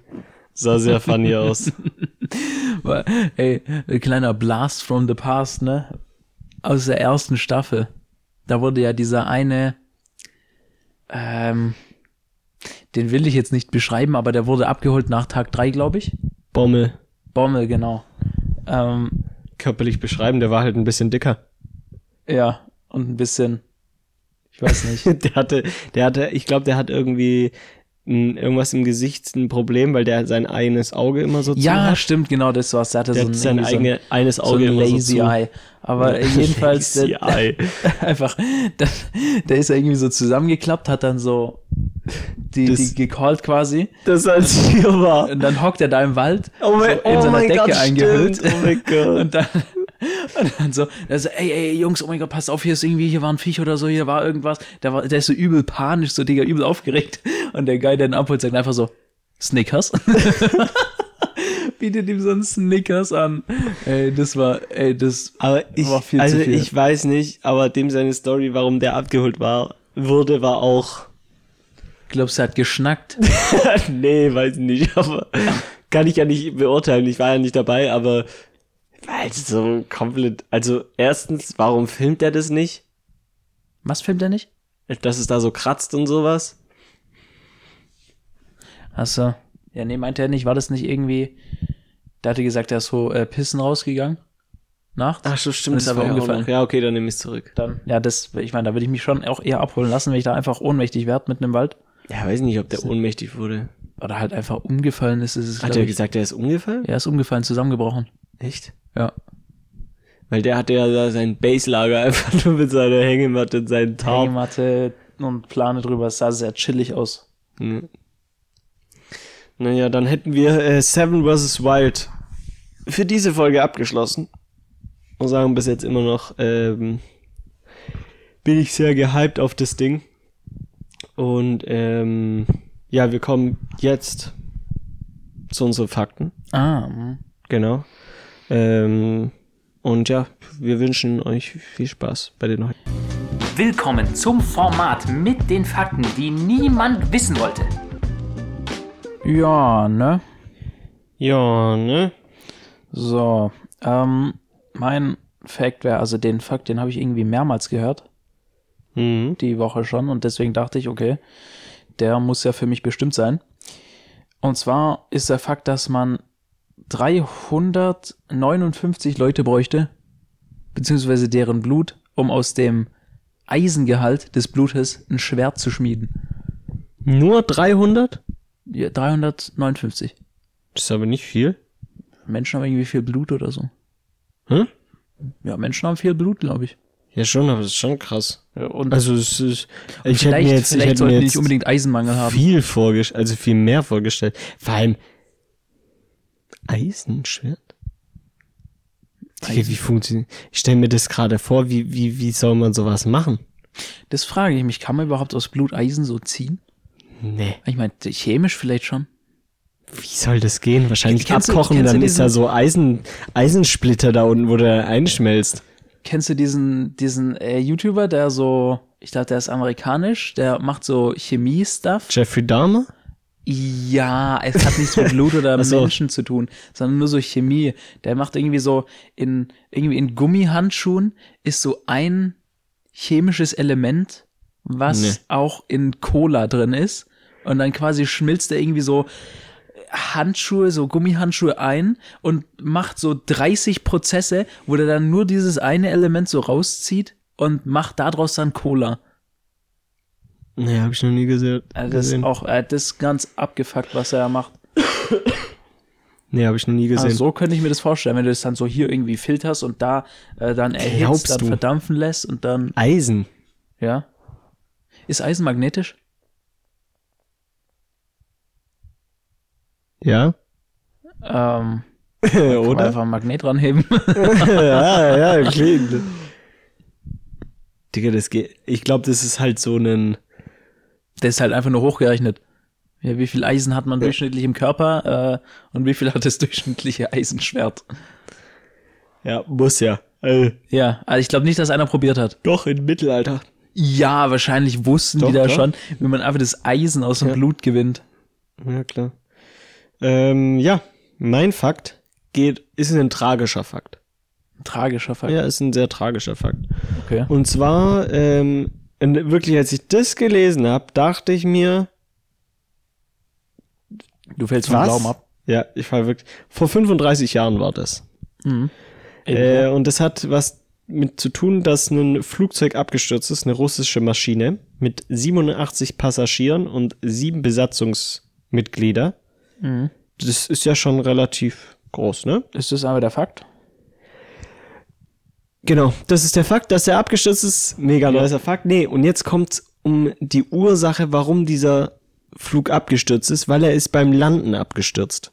Sah sehr funny aus. (laughs) Ey, ein kleiner Blast from the past, ne? Aus der ersten Staffel. Da wurde ja dieser eine, ähm, den will ich jetzt nicht beschreiben, aber der wurde abgeholt nach Tag drei, glaube ich. Bommel. Bommel, genau. Ähm, Körperlich beschreiben, der war halt ein bisschen dicker. ja, und ein bisschen, ich weiß nicht. (laughs) Der hatte, der hatte, ich glaube, der hat irgendwie ein, irgendwas im Gesicht, ein Problem, weil der sein eines Auge immer so zu ja, hat. stimmt, genau, das war's. Der hatte Der so ein, hat sein irgendwie so ein- eigene, eines so Auge ein immer so Lazy zu. Eye. Aber (laughs) jedenfalls, der, Eye. (laughs) einfach, der, der ist ja irgendwie so zusammengeklappt, hat dann so die, Das- die gecallt quasi. Das als hier war. Und dann hockt er da im Wald Oh mein, so in oh seiner mein Decke Gott, eingehüllt. Stimmt. Oh mein (laughs) Gott. Und dann, (laughs) und dann so, er so, ey, ey, Jungs, oh mein Gott, passt auf, hier ist irgendwie, hier war ein Viech oder so, hier war irgendwas. Der, war, der ist so übel panisch, so, Digga, übel aufgeregt. Und der Guy, der ihn abholt, sagt einfach so, Snickers. (laughs) Bietet ihm so einen Snickers an. Ey, das war, ey, das Aber ich, war viel also zu viel. ich weiß nicht, aber dem seine Story, warum der abgeholt war, wurde, war auch, glaubst, er hat geschnackt. (laughs) nee, weiß ich nicht, aber kann ich ja nicht beurteilen, ich war ja nicht dabei, aber weil es so komplett, also erstens, warum filmt er das nicht? Was filmt er nicht? Dass es da so kratzt und sowas? Achso. Ja, nee, meinte er nicht, war das nicht irgendwie, der hatte gesagt, er ist so äh, pissen rausgegangen. Nachts. Ach so, stimmt, ist das aber umgefallen. Ja, okay, dann nehme ich es zurück. Dann, ja, das, ich meine, da würde ich mich schon auch eher abholen lassen, wenn ich da einfach ohnmächtig werde mitten im Wald. Ja, weiß nicht, ob der ohnmächtig wurde. Oder halt einfach umgefallen ist. ist es, Hat er gesagt, er ist umgefallen? Er ist umgefallen, zusammengebrochen. Echt? Ja. Weil der hatte ja da sein Baselager (laughs) einfach nur mit seiner Hängematte und seinen Tarp. Hängematte und Plane drüber. Es sah sehr chillig aus. Mhm. Naja, dann hätten wir äh, Seven vs. Wild für diese Folge abgeschlossen. Und sagen bis jetzt immer noch, ähm, bin ich sehr gehypt auf das Ding. Und ähm, ja, wir kommen jetzt zu unseren Fakten. Ah, mhm. Genau. Ähm, und ja, wir wünschen euch viel Spaß bei den heutigen. Willkommen zum Format mit den Fakten, die niemand wissen wollte. ja, ne? Ja, ne? So, ähm, mein Fact wäre, also den Fakt, den habe ich irgendwie mehrmals gehört, Mhm. die Woche schon, und deswegen dachte ich, okay, der muss ja für mich bestimmt sein. Und zwar ist der Fakt, dass man 359 Leute bräuchte, beziehungsweise deren Blut, um aus dem Eisengehalt des Blutes ein Schwert zu schmieden. Nur 300? Ja, 359. Das ist aber nicht viel. Menschen haben irgendwie viel Blut oder so. Hm? Ja, Menschen haben viel Blut, glaube ich. Ja, schon, aber das ist schon krass. Ja, und Also es ist, ich hätte mir jetzt, ich vielleicht hätte sollten mir jetzt nicht unbedingt Eisenmangel haben. viel vorgestellt, also viel mehr vorgestellt. Vor allem Eisenschwert? Digga, wie funktioniert? Ich stelle mir das gerade vor, wie, wie, wie soll man sowas machen? Das frage ich mich, kann man überhaupt aus Blut Eisen so ziehen? Nee, Ich meine, chemisch vielleicht schon. wie soll das gehen? Wahrscheinlich Kennst abkochen, du dann ist da so Eisen, Eisensplitter da unten, wo der einschmelzt. Kennst du diesen, diesen äh, YouTuber, der so, ich glaube, der ist amerikanisch, der macht so Chemie-Stuff? Jeffrey Dahmer? Ja, es hat nichts mit Blut oder (laughs) so. Menschen zu tun, sondern nur so Chemie. Der macht irgendwie so in, irgendwie in Gummihandschuhen ist so ein chemisches Element, was Nee. auch in Cola drin ist. Und dann quasi schmilzt er irgendwie so Handschuhe, so Gummihandschuhe ein und macht so 30 Prozesse, wo der dann nur dieses eine Element so rauszieht und macht daraus dann Cola. Nee, hab ich noch nie gesehen. Also das ist auch, äh, das ist ganz abgefuckt, was er da macht. Nee, habe ich noch nie gesehen. Also so könnte ich mir das vorstellen, wenn du das dann so hier irgendwie filterst und da äh, dann erhitzt, Glaubst dann du? verdampfen lässt und dann, Eisen. ja. Ist Eisen magnetisch? Ja. Ähm, (laughs) Oder? einfach ein Magnet ranheben. (laughs) (laughs) ja, ja, klingt. Digga, das geht. Ich glaube, das ist halt so ein. Der ist halt einfach nur hochgerechnet. Ja, wie viel Eisen hat man durchschnittlich im Körper äh, und wie viel hat das (laughs) durchschnittliche Eisenschwert? Ja, muss ja. Äh, Ja, also ich glaube nicht, dass einer probiert hat. doch, im Mittelalter. Ja, wahrscheinlich wussten Doch, die da doch. schon, wie man einfach das Eisen aus dem Ja. Blut gewinnt. Ja, klar. Ähm, ja, mein Fakt geht, ist ein tragischer Fakt. Tragischer Fall. Ja, ist ein sehr tragischer Fakt. Okay. Und zwar, ähm, und wirklich, als ich das gelesen habe, dachte ich mir, Du fällst vom? Glauben ab. Ja, ich war wirklich, vor 35 Jahren war das. Mhm. Äh, und das hat was mit zu tun, dass ein Flugzeug abgestürzt ist, eine russische Maschine mit 87 Passagieren und sieben Besatzungsmitglieder. Mhm. Das ist ja schon relativ groß, ne? Ist das aber der Fakt? Genau, das ist der Fakt, dass er abgestürzt ist. Mega Ja. nicer Fakt. Nee, und jetzt kommt um die Ursache, warum dieser Flug abgestürzt ist, weil er ist beim Landen abgestürzt.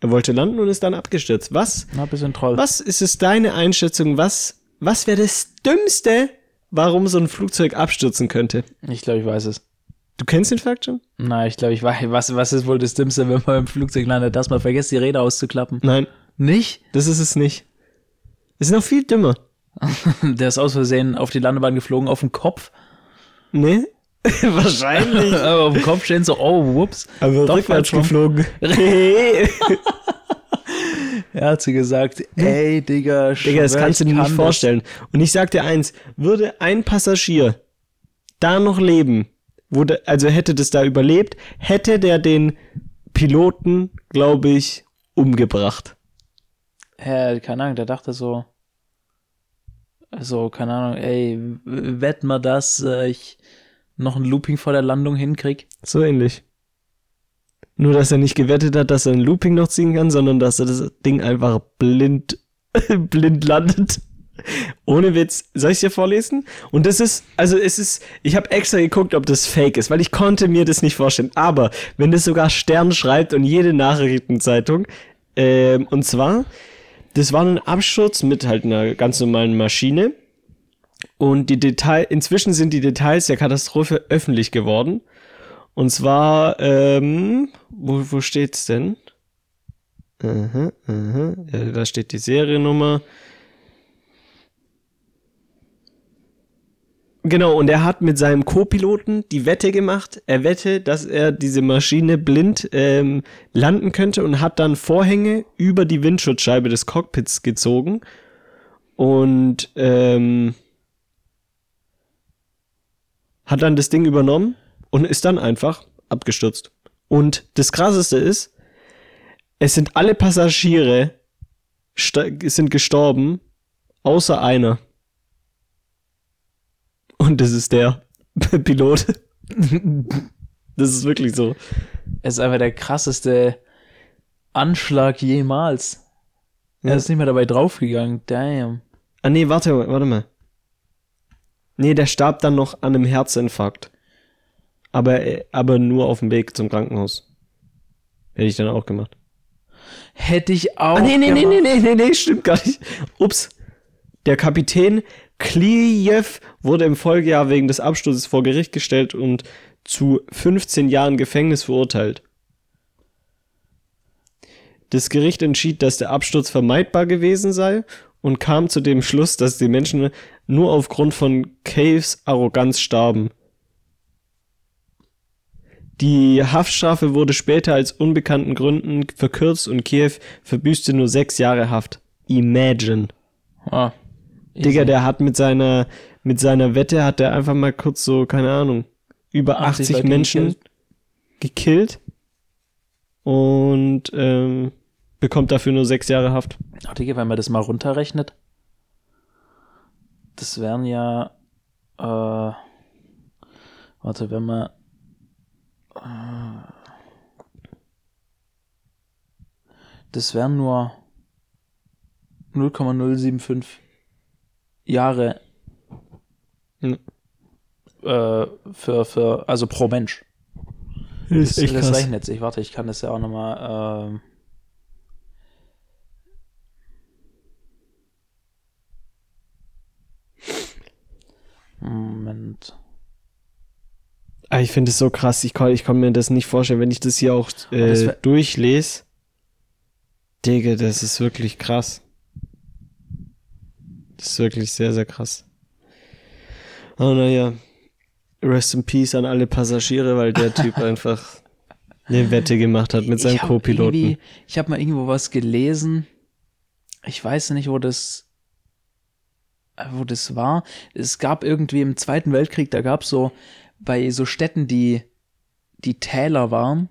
Er wollte landen und ist dann abgestürzt. Was? Na, bisschen Troll. Was ist es deine Einschätzung? Was, was wäre das Dümmste, warum so ein Flugzeug abstürzen könnte? Ich glaube, ich weiß es. Du kennst den Fakt schon? Na, ich glaube, ich weiß, was, was ist wohl das Dümmste, wenn man im Flugzeug landet, dass man vergisst, die Räder auszuklappen? Nein, Nicht? das ist es nicht. Es ist noch viel dümmer. (laughs) Der ist aus Versehen auf die Landebahn geflogen, auf den Kopf. Ne? (laughs) Wahrscheinlich. Aber (laughs) auf dem Kopf stehen so, oh, whoops. Aber Doch rückwärts geflogen. Er hat sie gesagt, ey, Digga, Digga, das kannst du dir nicht vorstellen. Und ich sag dir eins, würde ein Passagier da noch leben, wurde, also hätte das da überlebt, hätte der den Piloten, glaube ich, umgebracht. Das. Ja, keine Ahnung, der dachte so, also, keine Ahnung, ey, wett mal, dass äh, ich noch ein Looping vor der Landung hinkrieg. So ähnlich. Nur, dass er nicht gewettet hat, dass er ein Looping noch ziehen kann, sondern dass er das Ding einfach blind, (laughs) blind landet. Ohne Witz. Soll ich dir vorlesen? Und das ist, also es ist, ich habe extra geguckt, ob das fake ist, weil ich konnte mir das nicht vorstellen. Aber wenn das sogar Stern schreibt und jede Nachrichtenzeitung, ähm, und zwar, das war ein Absturz mit halt einer ganz normalen Maschine. Und die Detail, inzwischen sind die Details der Katastrophe öffentlich geworden. Und zwar, ähm, wo, wo steht's denn? Aha, aha. Ja, da steht die Seriennummer. Genau, und er hat mit seinem Co-Piloten die Wette gemacht. Er wette, dass er diese Maschine blind ähm, landen könnte und hat dann Vorhänge über die Windschutzscheibe des Cockpits gezogen. Und ähm, hat dann das Ding übernommen und ist dann einfach abgestürzt. Und das krasseste ist, es sind alle Passagiere sind gestorben, außer einer. Und das ist der (laughs) Pilot. das ist wirklich so. Es ist einfach der krasseste Anschlag jemals. Er Ja. ist nicht mehr dabei draufgegangen. Damn. Ah nee, warte, warte mal. Nee, der starb dann noch an einem Herzinfarkt. Aber, aber nur auf dem Weg zum Krankenhaus. Hätte ich dann auch gemacht. Hätte ich auch. Ah, nee, nee, nee, gemacht. nee, nee, nee, nee, stimmt gar nicht. Ups. Der Kapitän Klijew wurde im Folgejahr wegen des Absturzes vor Gericht gestellt und zu 15 Jahren Gefängnis verurteilt. Das Gericht entschied, dass der Absturz vermeidbar gewesen sei und kam zu dem Schluss, dass die Menschen nur aufgrund von Caves Arroganz starben. Die Haftstrafe wurde später als unbekannten Gründen verkürzt und Kiew verbüßte nur sechs Jahre Haft. Imagine. Ah, Digga, der hat mit seiner, mit seiner Wette hat er einfach mal kurz so, keine Ahnung, über 80, 80 Leute Menschen, gekillt. gekillt und ähm, bekommt dafür nur sechs Jahre Haft. Ach, Digga, wenn man das mal runterrechnet, das wären ja, äh, warte, wenn man, äh, das wären nur 0,075 Jahre Hm. äh, für, für, also pro Mensch. Das Das, das rechnet sich. Warte, ich kann das ja auch nochmal. Ähm Moment. Ah, ich finde es so krass, ich kann, ich kann mir das nicht vorstellen, wenn ich das hier auch äh, das durchlese. Digga, das ist wirklich krass. Das ist wirklich sehr, sehr krass. Oh, naja. Rest in Peace an alle Passagiere, weil der (laughs) Typ einfach eine Wette gemacht hat mit seinem Co-Piloten. Ich habe mal irgendwo was gelesen. Ich weiß nicht, wo das, wo das war. Es gab irgendwie im Zweiten Weltkrieg, da gab es so bei so Städten, die die Täler waren,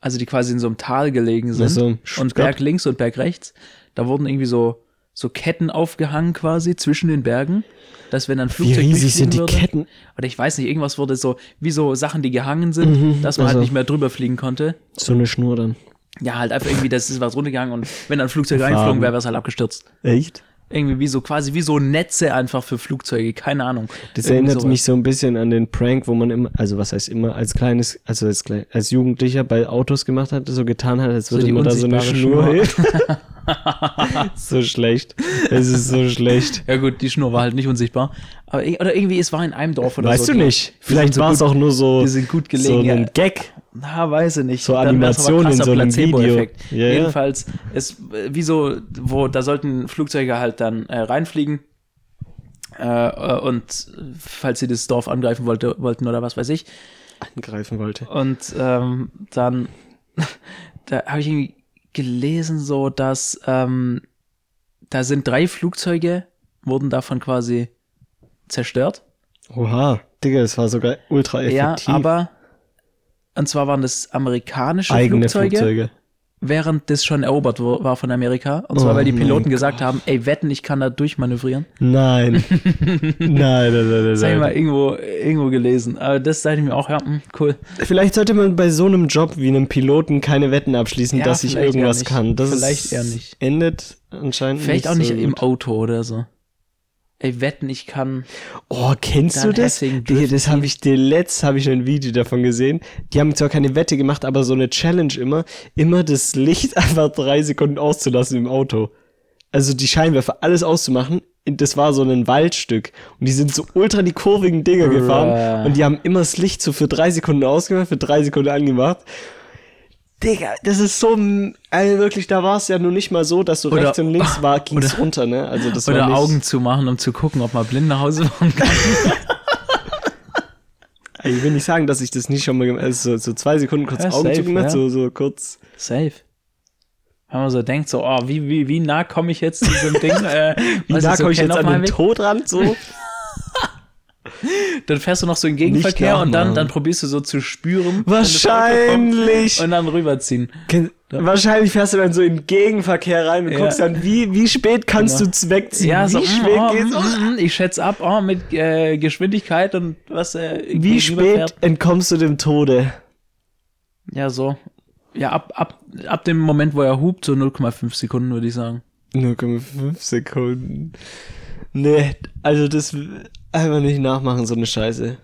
also die quasi in so einem Tal gelegen sind Ach so, und? Berg links und Berg rechts, da wurden irgendwie so so Ketten aufgehangen quasi zwischen den Bergen, dass wenn ein Wie Flugzeug riesig sind die würde, Ketten? oder ich weiß nicht, irgendwas wurde so, wie so Sachen, die gehangen sind, Mhm, dass man also. halt nicht mehr drüber fliegen konnte. So eine Schnur dann. Ja, halt einfach irgendwie, das ist was runtergegangen und wenn ein Flugzeug reingeflogen wäre, wäre es halt abgestürzt. Echt? Irgendwie wie so, quasi wie so Netze einfach für Flugzeuge, keine Ahnung. Das Irgendwie erinnert sowas. mich so ein bisschen an den Prank, wo man immer, also was heißt immer, als kleines, also als, als Jugendlicher bei Autos gemacht hat, so getan hat, als So würde die man da so eine unsichtbare Schnur. (laughs) so schlecht. Es ist so schlecht. Ja gut, die Schnur war halt nicht unsichtbar. Aber, oder irgendwie, es war in einem Dorf oder weißt so. du die- nicht. Vielleicht so war es auch nur so, Die sind gut so gelegen. ein ja. Gag. Na, weiß ich nicht. So Dann wär's aber Animation in so einem. Video. Ja. Jedenfalls, es, äh, wie so, wo, da sollten Flugzeuge halt dann äh, reinfliegen. Äh, äh, und falls sie das Dorf angreifen wollte, wollten oder was weiß ich. Angreifen wollte. Und ähm, dann, (laughs) da habe ich irgendwie gelesen, so dass ähm, da sind drei Flugzeuge, wurden davon quasi zerstört. Oha, Digga, das war sogar ultra effektiv. Ja, aber und zwar waren das amerikanische eigene Flugzeuge, Flugzeuge. während das schon erobert war von Amerika. Und zwar, Oh weil die Piloten gesagt haben, ey, wetten, ich kann da durchmanövrieren. Nein. (laughs) nein, nein, nein, Das habe ich nein. mal irgendwo, irgendwo gelesen. Aber das dachte ich mir auch, ja, hm, cool. Vielleicht sollte man bei so einem Job wie einem Piloten keine Wetten abschließen, Ja, dass ich irgendwas nicht. kann. Das Vielleicht eher nicht. endet anscheinend Vielleicht auch nicht so im. Auto oder so. Ey, wetten, ich kann. Oh, kennst du das? Digga, das habe ich dir letzt habe ich ein Video davon gesehen. Die haben zwar keine Wette gemacht, aber so eine Challenge immer, immer das Licht (laughs) einfach drei Sekunden auszulassen im Auto. Also die Scheinwerfer, alles auszumachen. Das war so ein Waldstück. Und die sind so ultra die kurvigen Dinger gefahren. Und die haben immer das Licht so für drei Sekunden ausgemacht, für drei Sekunden angemacht. Digga, das ist so, m- also wirklich, da war es ja nur nicht mal so, dass du Oder- rechts und links war, (laughs) ging's oder- runter, ne? Also das war Oder nicht, Augen zu machen, um zu gucken, ob man blind nach Hause fahren kann. (laughs) Ich will nicht sagen, dass ich das nicht schon mal gemacht habe. Also so, so zwei Sekunden kurz Ja, Augen safe, zugemacht, ja. so, so kurz. Safe. Wenn man so denkt, so, oh, wie, wie, wie nah komme ich jetzt zu diesem Ding? (laughs) Äh, Wie nah komme ich jetzt an den Weg? Todrand? So? Dann fährst du noch so in Gegenverkehr und dann, dann probierst du so zu spüren. Wahrscheinlich. Und dann rüberziehen. Wahrscheinlich fährst du dann so in Gegenverkehr rein und Ja. guckst dann, wie, wie spät kannst Genau. du wegziehen? Ja, wie so, mm, spät oh, geht's? mm, ich schätze ab, oh, mit äh, Geschwindigkeit und was äh, Wie spät fährt. entkommst du dem Tode? Ja, so. Ja, ab, ab, ab dem Moment, wo er hupt, so 0,5 Sekunden, würde ich sagen. 0,5 Sekunden. Nee, also das einfach nicht nachmachen, so eine Scheiße.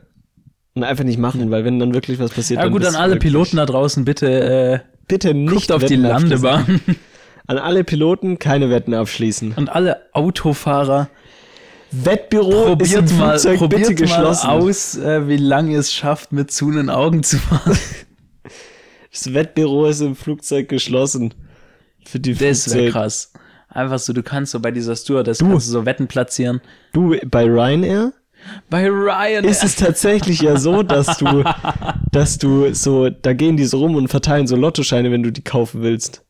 Und einfach nicht machen, weil wenn dann wirklich was passiert, Ja dann gut, an du alle Piloten da draußen, bitte äh, bitte nicht auf die. Landebahn. (laughs) An alle Piloten keine Wetten abschließen. Und alle Autofahrer, Wettbüro ist im probiert mal, Flugzeug bitte probiert mal geschlossen. aus, äh, wie lange es schafft, mit zunen Augen zu fahren. (laughs) Das Wettbüro ist im Flugzeug geschlossen. Für die Das wäre krass. Einfach so, du kannst so bei dieser Stewardess kannst du so Wetten platzieren. Du, bei Ryanair Bei Ryan. ist es tatsächlich ja so, dass du, (laughs) dass du so, da gehen die so rum und verteilen so Lottoscheine, wenn du die kaufen willst.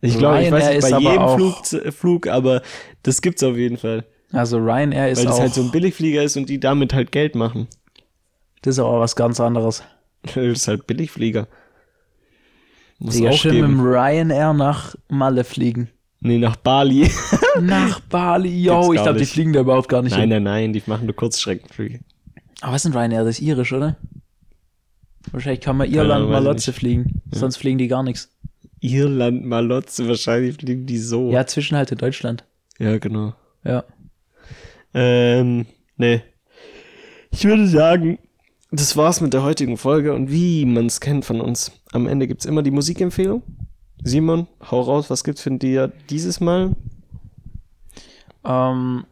Ich glaube, ich weiß nicht ist bei aber jedem Flug, Flug, aber das gibt's auf jeden Fall. also Ryanair ist Weil das auch, halt so ein Billigflieger ist und die damit halt Geld machen. das ist auch was ganz anderes. (laughs) Das ist halt Billigflieger. Muss Digga, schön mit dem Ryanair nach Malle fliegen. Nee, nach Bali. (laughs) Nach Bali, yo, ich glaube, die fliegen da überhaupt gar nicht nein, hin. nein, nein, die machen nur Kurzstreckenflüge. Aber was ist denn Ryanair? Das ist irisch, oder? Wahrscheinlich kann man Irland ich Malotze fliegen. Sonst fliegen die gar nichts. Irland, Malotze, wahrscheinlich fliegen die so. Ja, Zwischenhalte Deutschland. ja genau. Ja. Ähm, nee. Ich würde sagen, das war's mit der heutigen Folge und wie man es kennt von uns. Am Ende gibt's immer die Musikempfehlung. Simon, hau raus, was gibt's für dir dieses Mal? Ähm,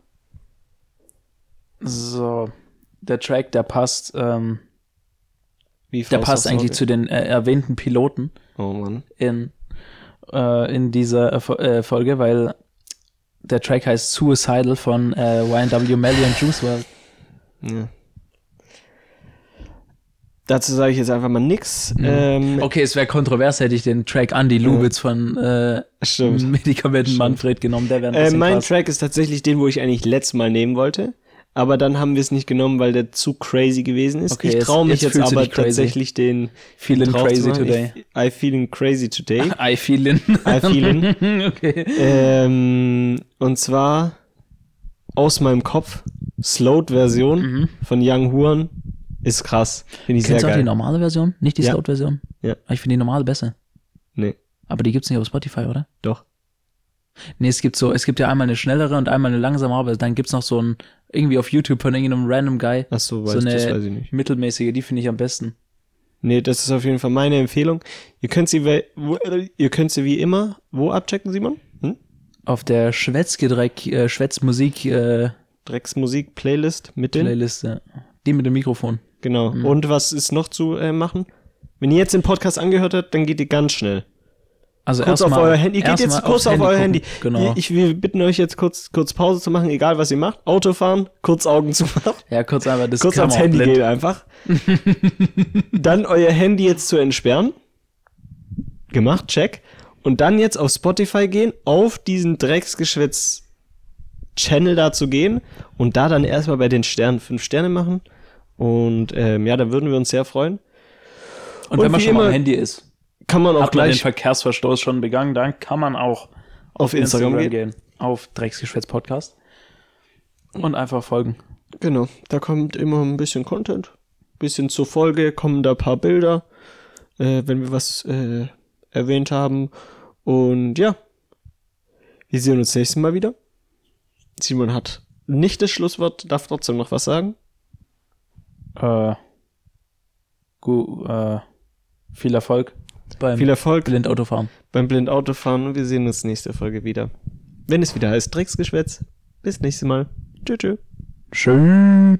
so, der Track, der passt, ähm, Wie der passt eigentlich zu den äh, erwähnten Piloten Oh Mann. in, äh, in dieser äh, Fo- Folge, weil der Track heißt Suicidal von äh, YNW Melly und Juice WRLD. Ja. Dazu sage ich jetzt einfach mal nix. Ähm, Okay, es wäre kontrovers, hätte ich den Track Andy Lubitz von äh, Stimmt. Medikamenten Manfred genommen. Der wäre Äh, mein krass. Track ist tatsächlich den, wo ich eigentlich letztes Mal nehmen wollte. Aber dann haben wir es nicht genommen, weil der zu crazy gewesen ist. Okay, ich traue mich jetzt jetzt, aber tatsächlich den Feeling crazy today. Ich, I feeling crazy today. (laughs) I feel in. I feeling. (laughs) okay. ähm, und zwar aus meinem Kopf Slowed-Version von Young Huan ist krass. Finde ich. Kennst du sehr auch die geil. normale Version? Nicht die Ja. Slowed-Version? Ja. Aber Ich finde die normale besser. Nee, Aber die gibt's nicht auf Spotify, oder? doch. Nee, es gibt so, es gibt ja einmal eine schnellere und einmal eine langsame, aber dann gibt's noch so ein, irgendwie auf YouTube von irgendeinem random Guy. Ach so, weiß, so eine das weiß ich nicht. mittelmäßige, die finde ich am besten. Nee, das ist auf jeden Fall meine Empfehlung. Ihr könnt sie, wo, ihr könnt sie wie immer wo abchecken, Simon? Hm? Auf der Schwätzgedreck, äh, Schwätzmusik, äh, Drecksmusik-Playlist mit den. Playlist, ja. Die mit dem Mikrofon. Genau. Und was ist noch zu äh, machen? Wenn ihr jetzt den Podcast angehört habt, dann geht ihr ganz schnell. Also Kurz auf erstmal- euer Handy. Ihr geht jetzt kurz aufs auf euer gucken. Handy. Genau. Ich, wir bitten euch jetzt kurz, kurz Pause zu machen, egal was ihr macht. Autofahren, kurz Augen zu machen. ja, kurz einfach das kurz auch Handy blind. gehen einfach. dann euer Handy jetzt zu entsperren. Gemacht, check. Und dann jetzt auf Spotify gehen, auf diesen Drecksgeschwätz Channel da zu gehen und da dann erstmal bei den Sternen fünf Sterne machen. Und ähm, ja, da würden wir uns sehr freuen. Und, Und wenn man schon mal am Handy ist, Kann man auch hat man den gleich Verkehrsverstoß schon begangen, dann kann man auch auf Instagram, gehen. Auf Drecksgeschwätz Podcast. Und einfach folgen. Genau, da kommt immer ein bisschen Content. Bisschen zur Folge kommen da ein paar Bilder, äh, wenn wir was äh, erwähnt haben. Und ja, wir sehen uns nächstes Mal wieder. Simon hat nicht das Schlusswort, darf trotzdem noch was sagen. Äh, gu, äh, viel Erfolg beim Viel Erfolg Blindautofahren. beim Blindautofahren und wir sehen uns nächste Folge wieder. Wenn es wieder heißt Drecksgeschwätz. Bis nächstes Mal. Tschüss. tschüss. Schön.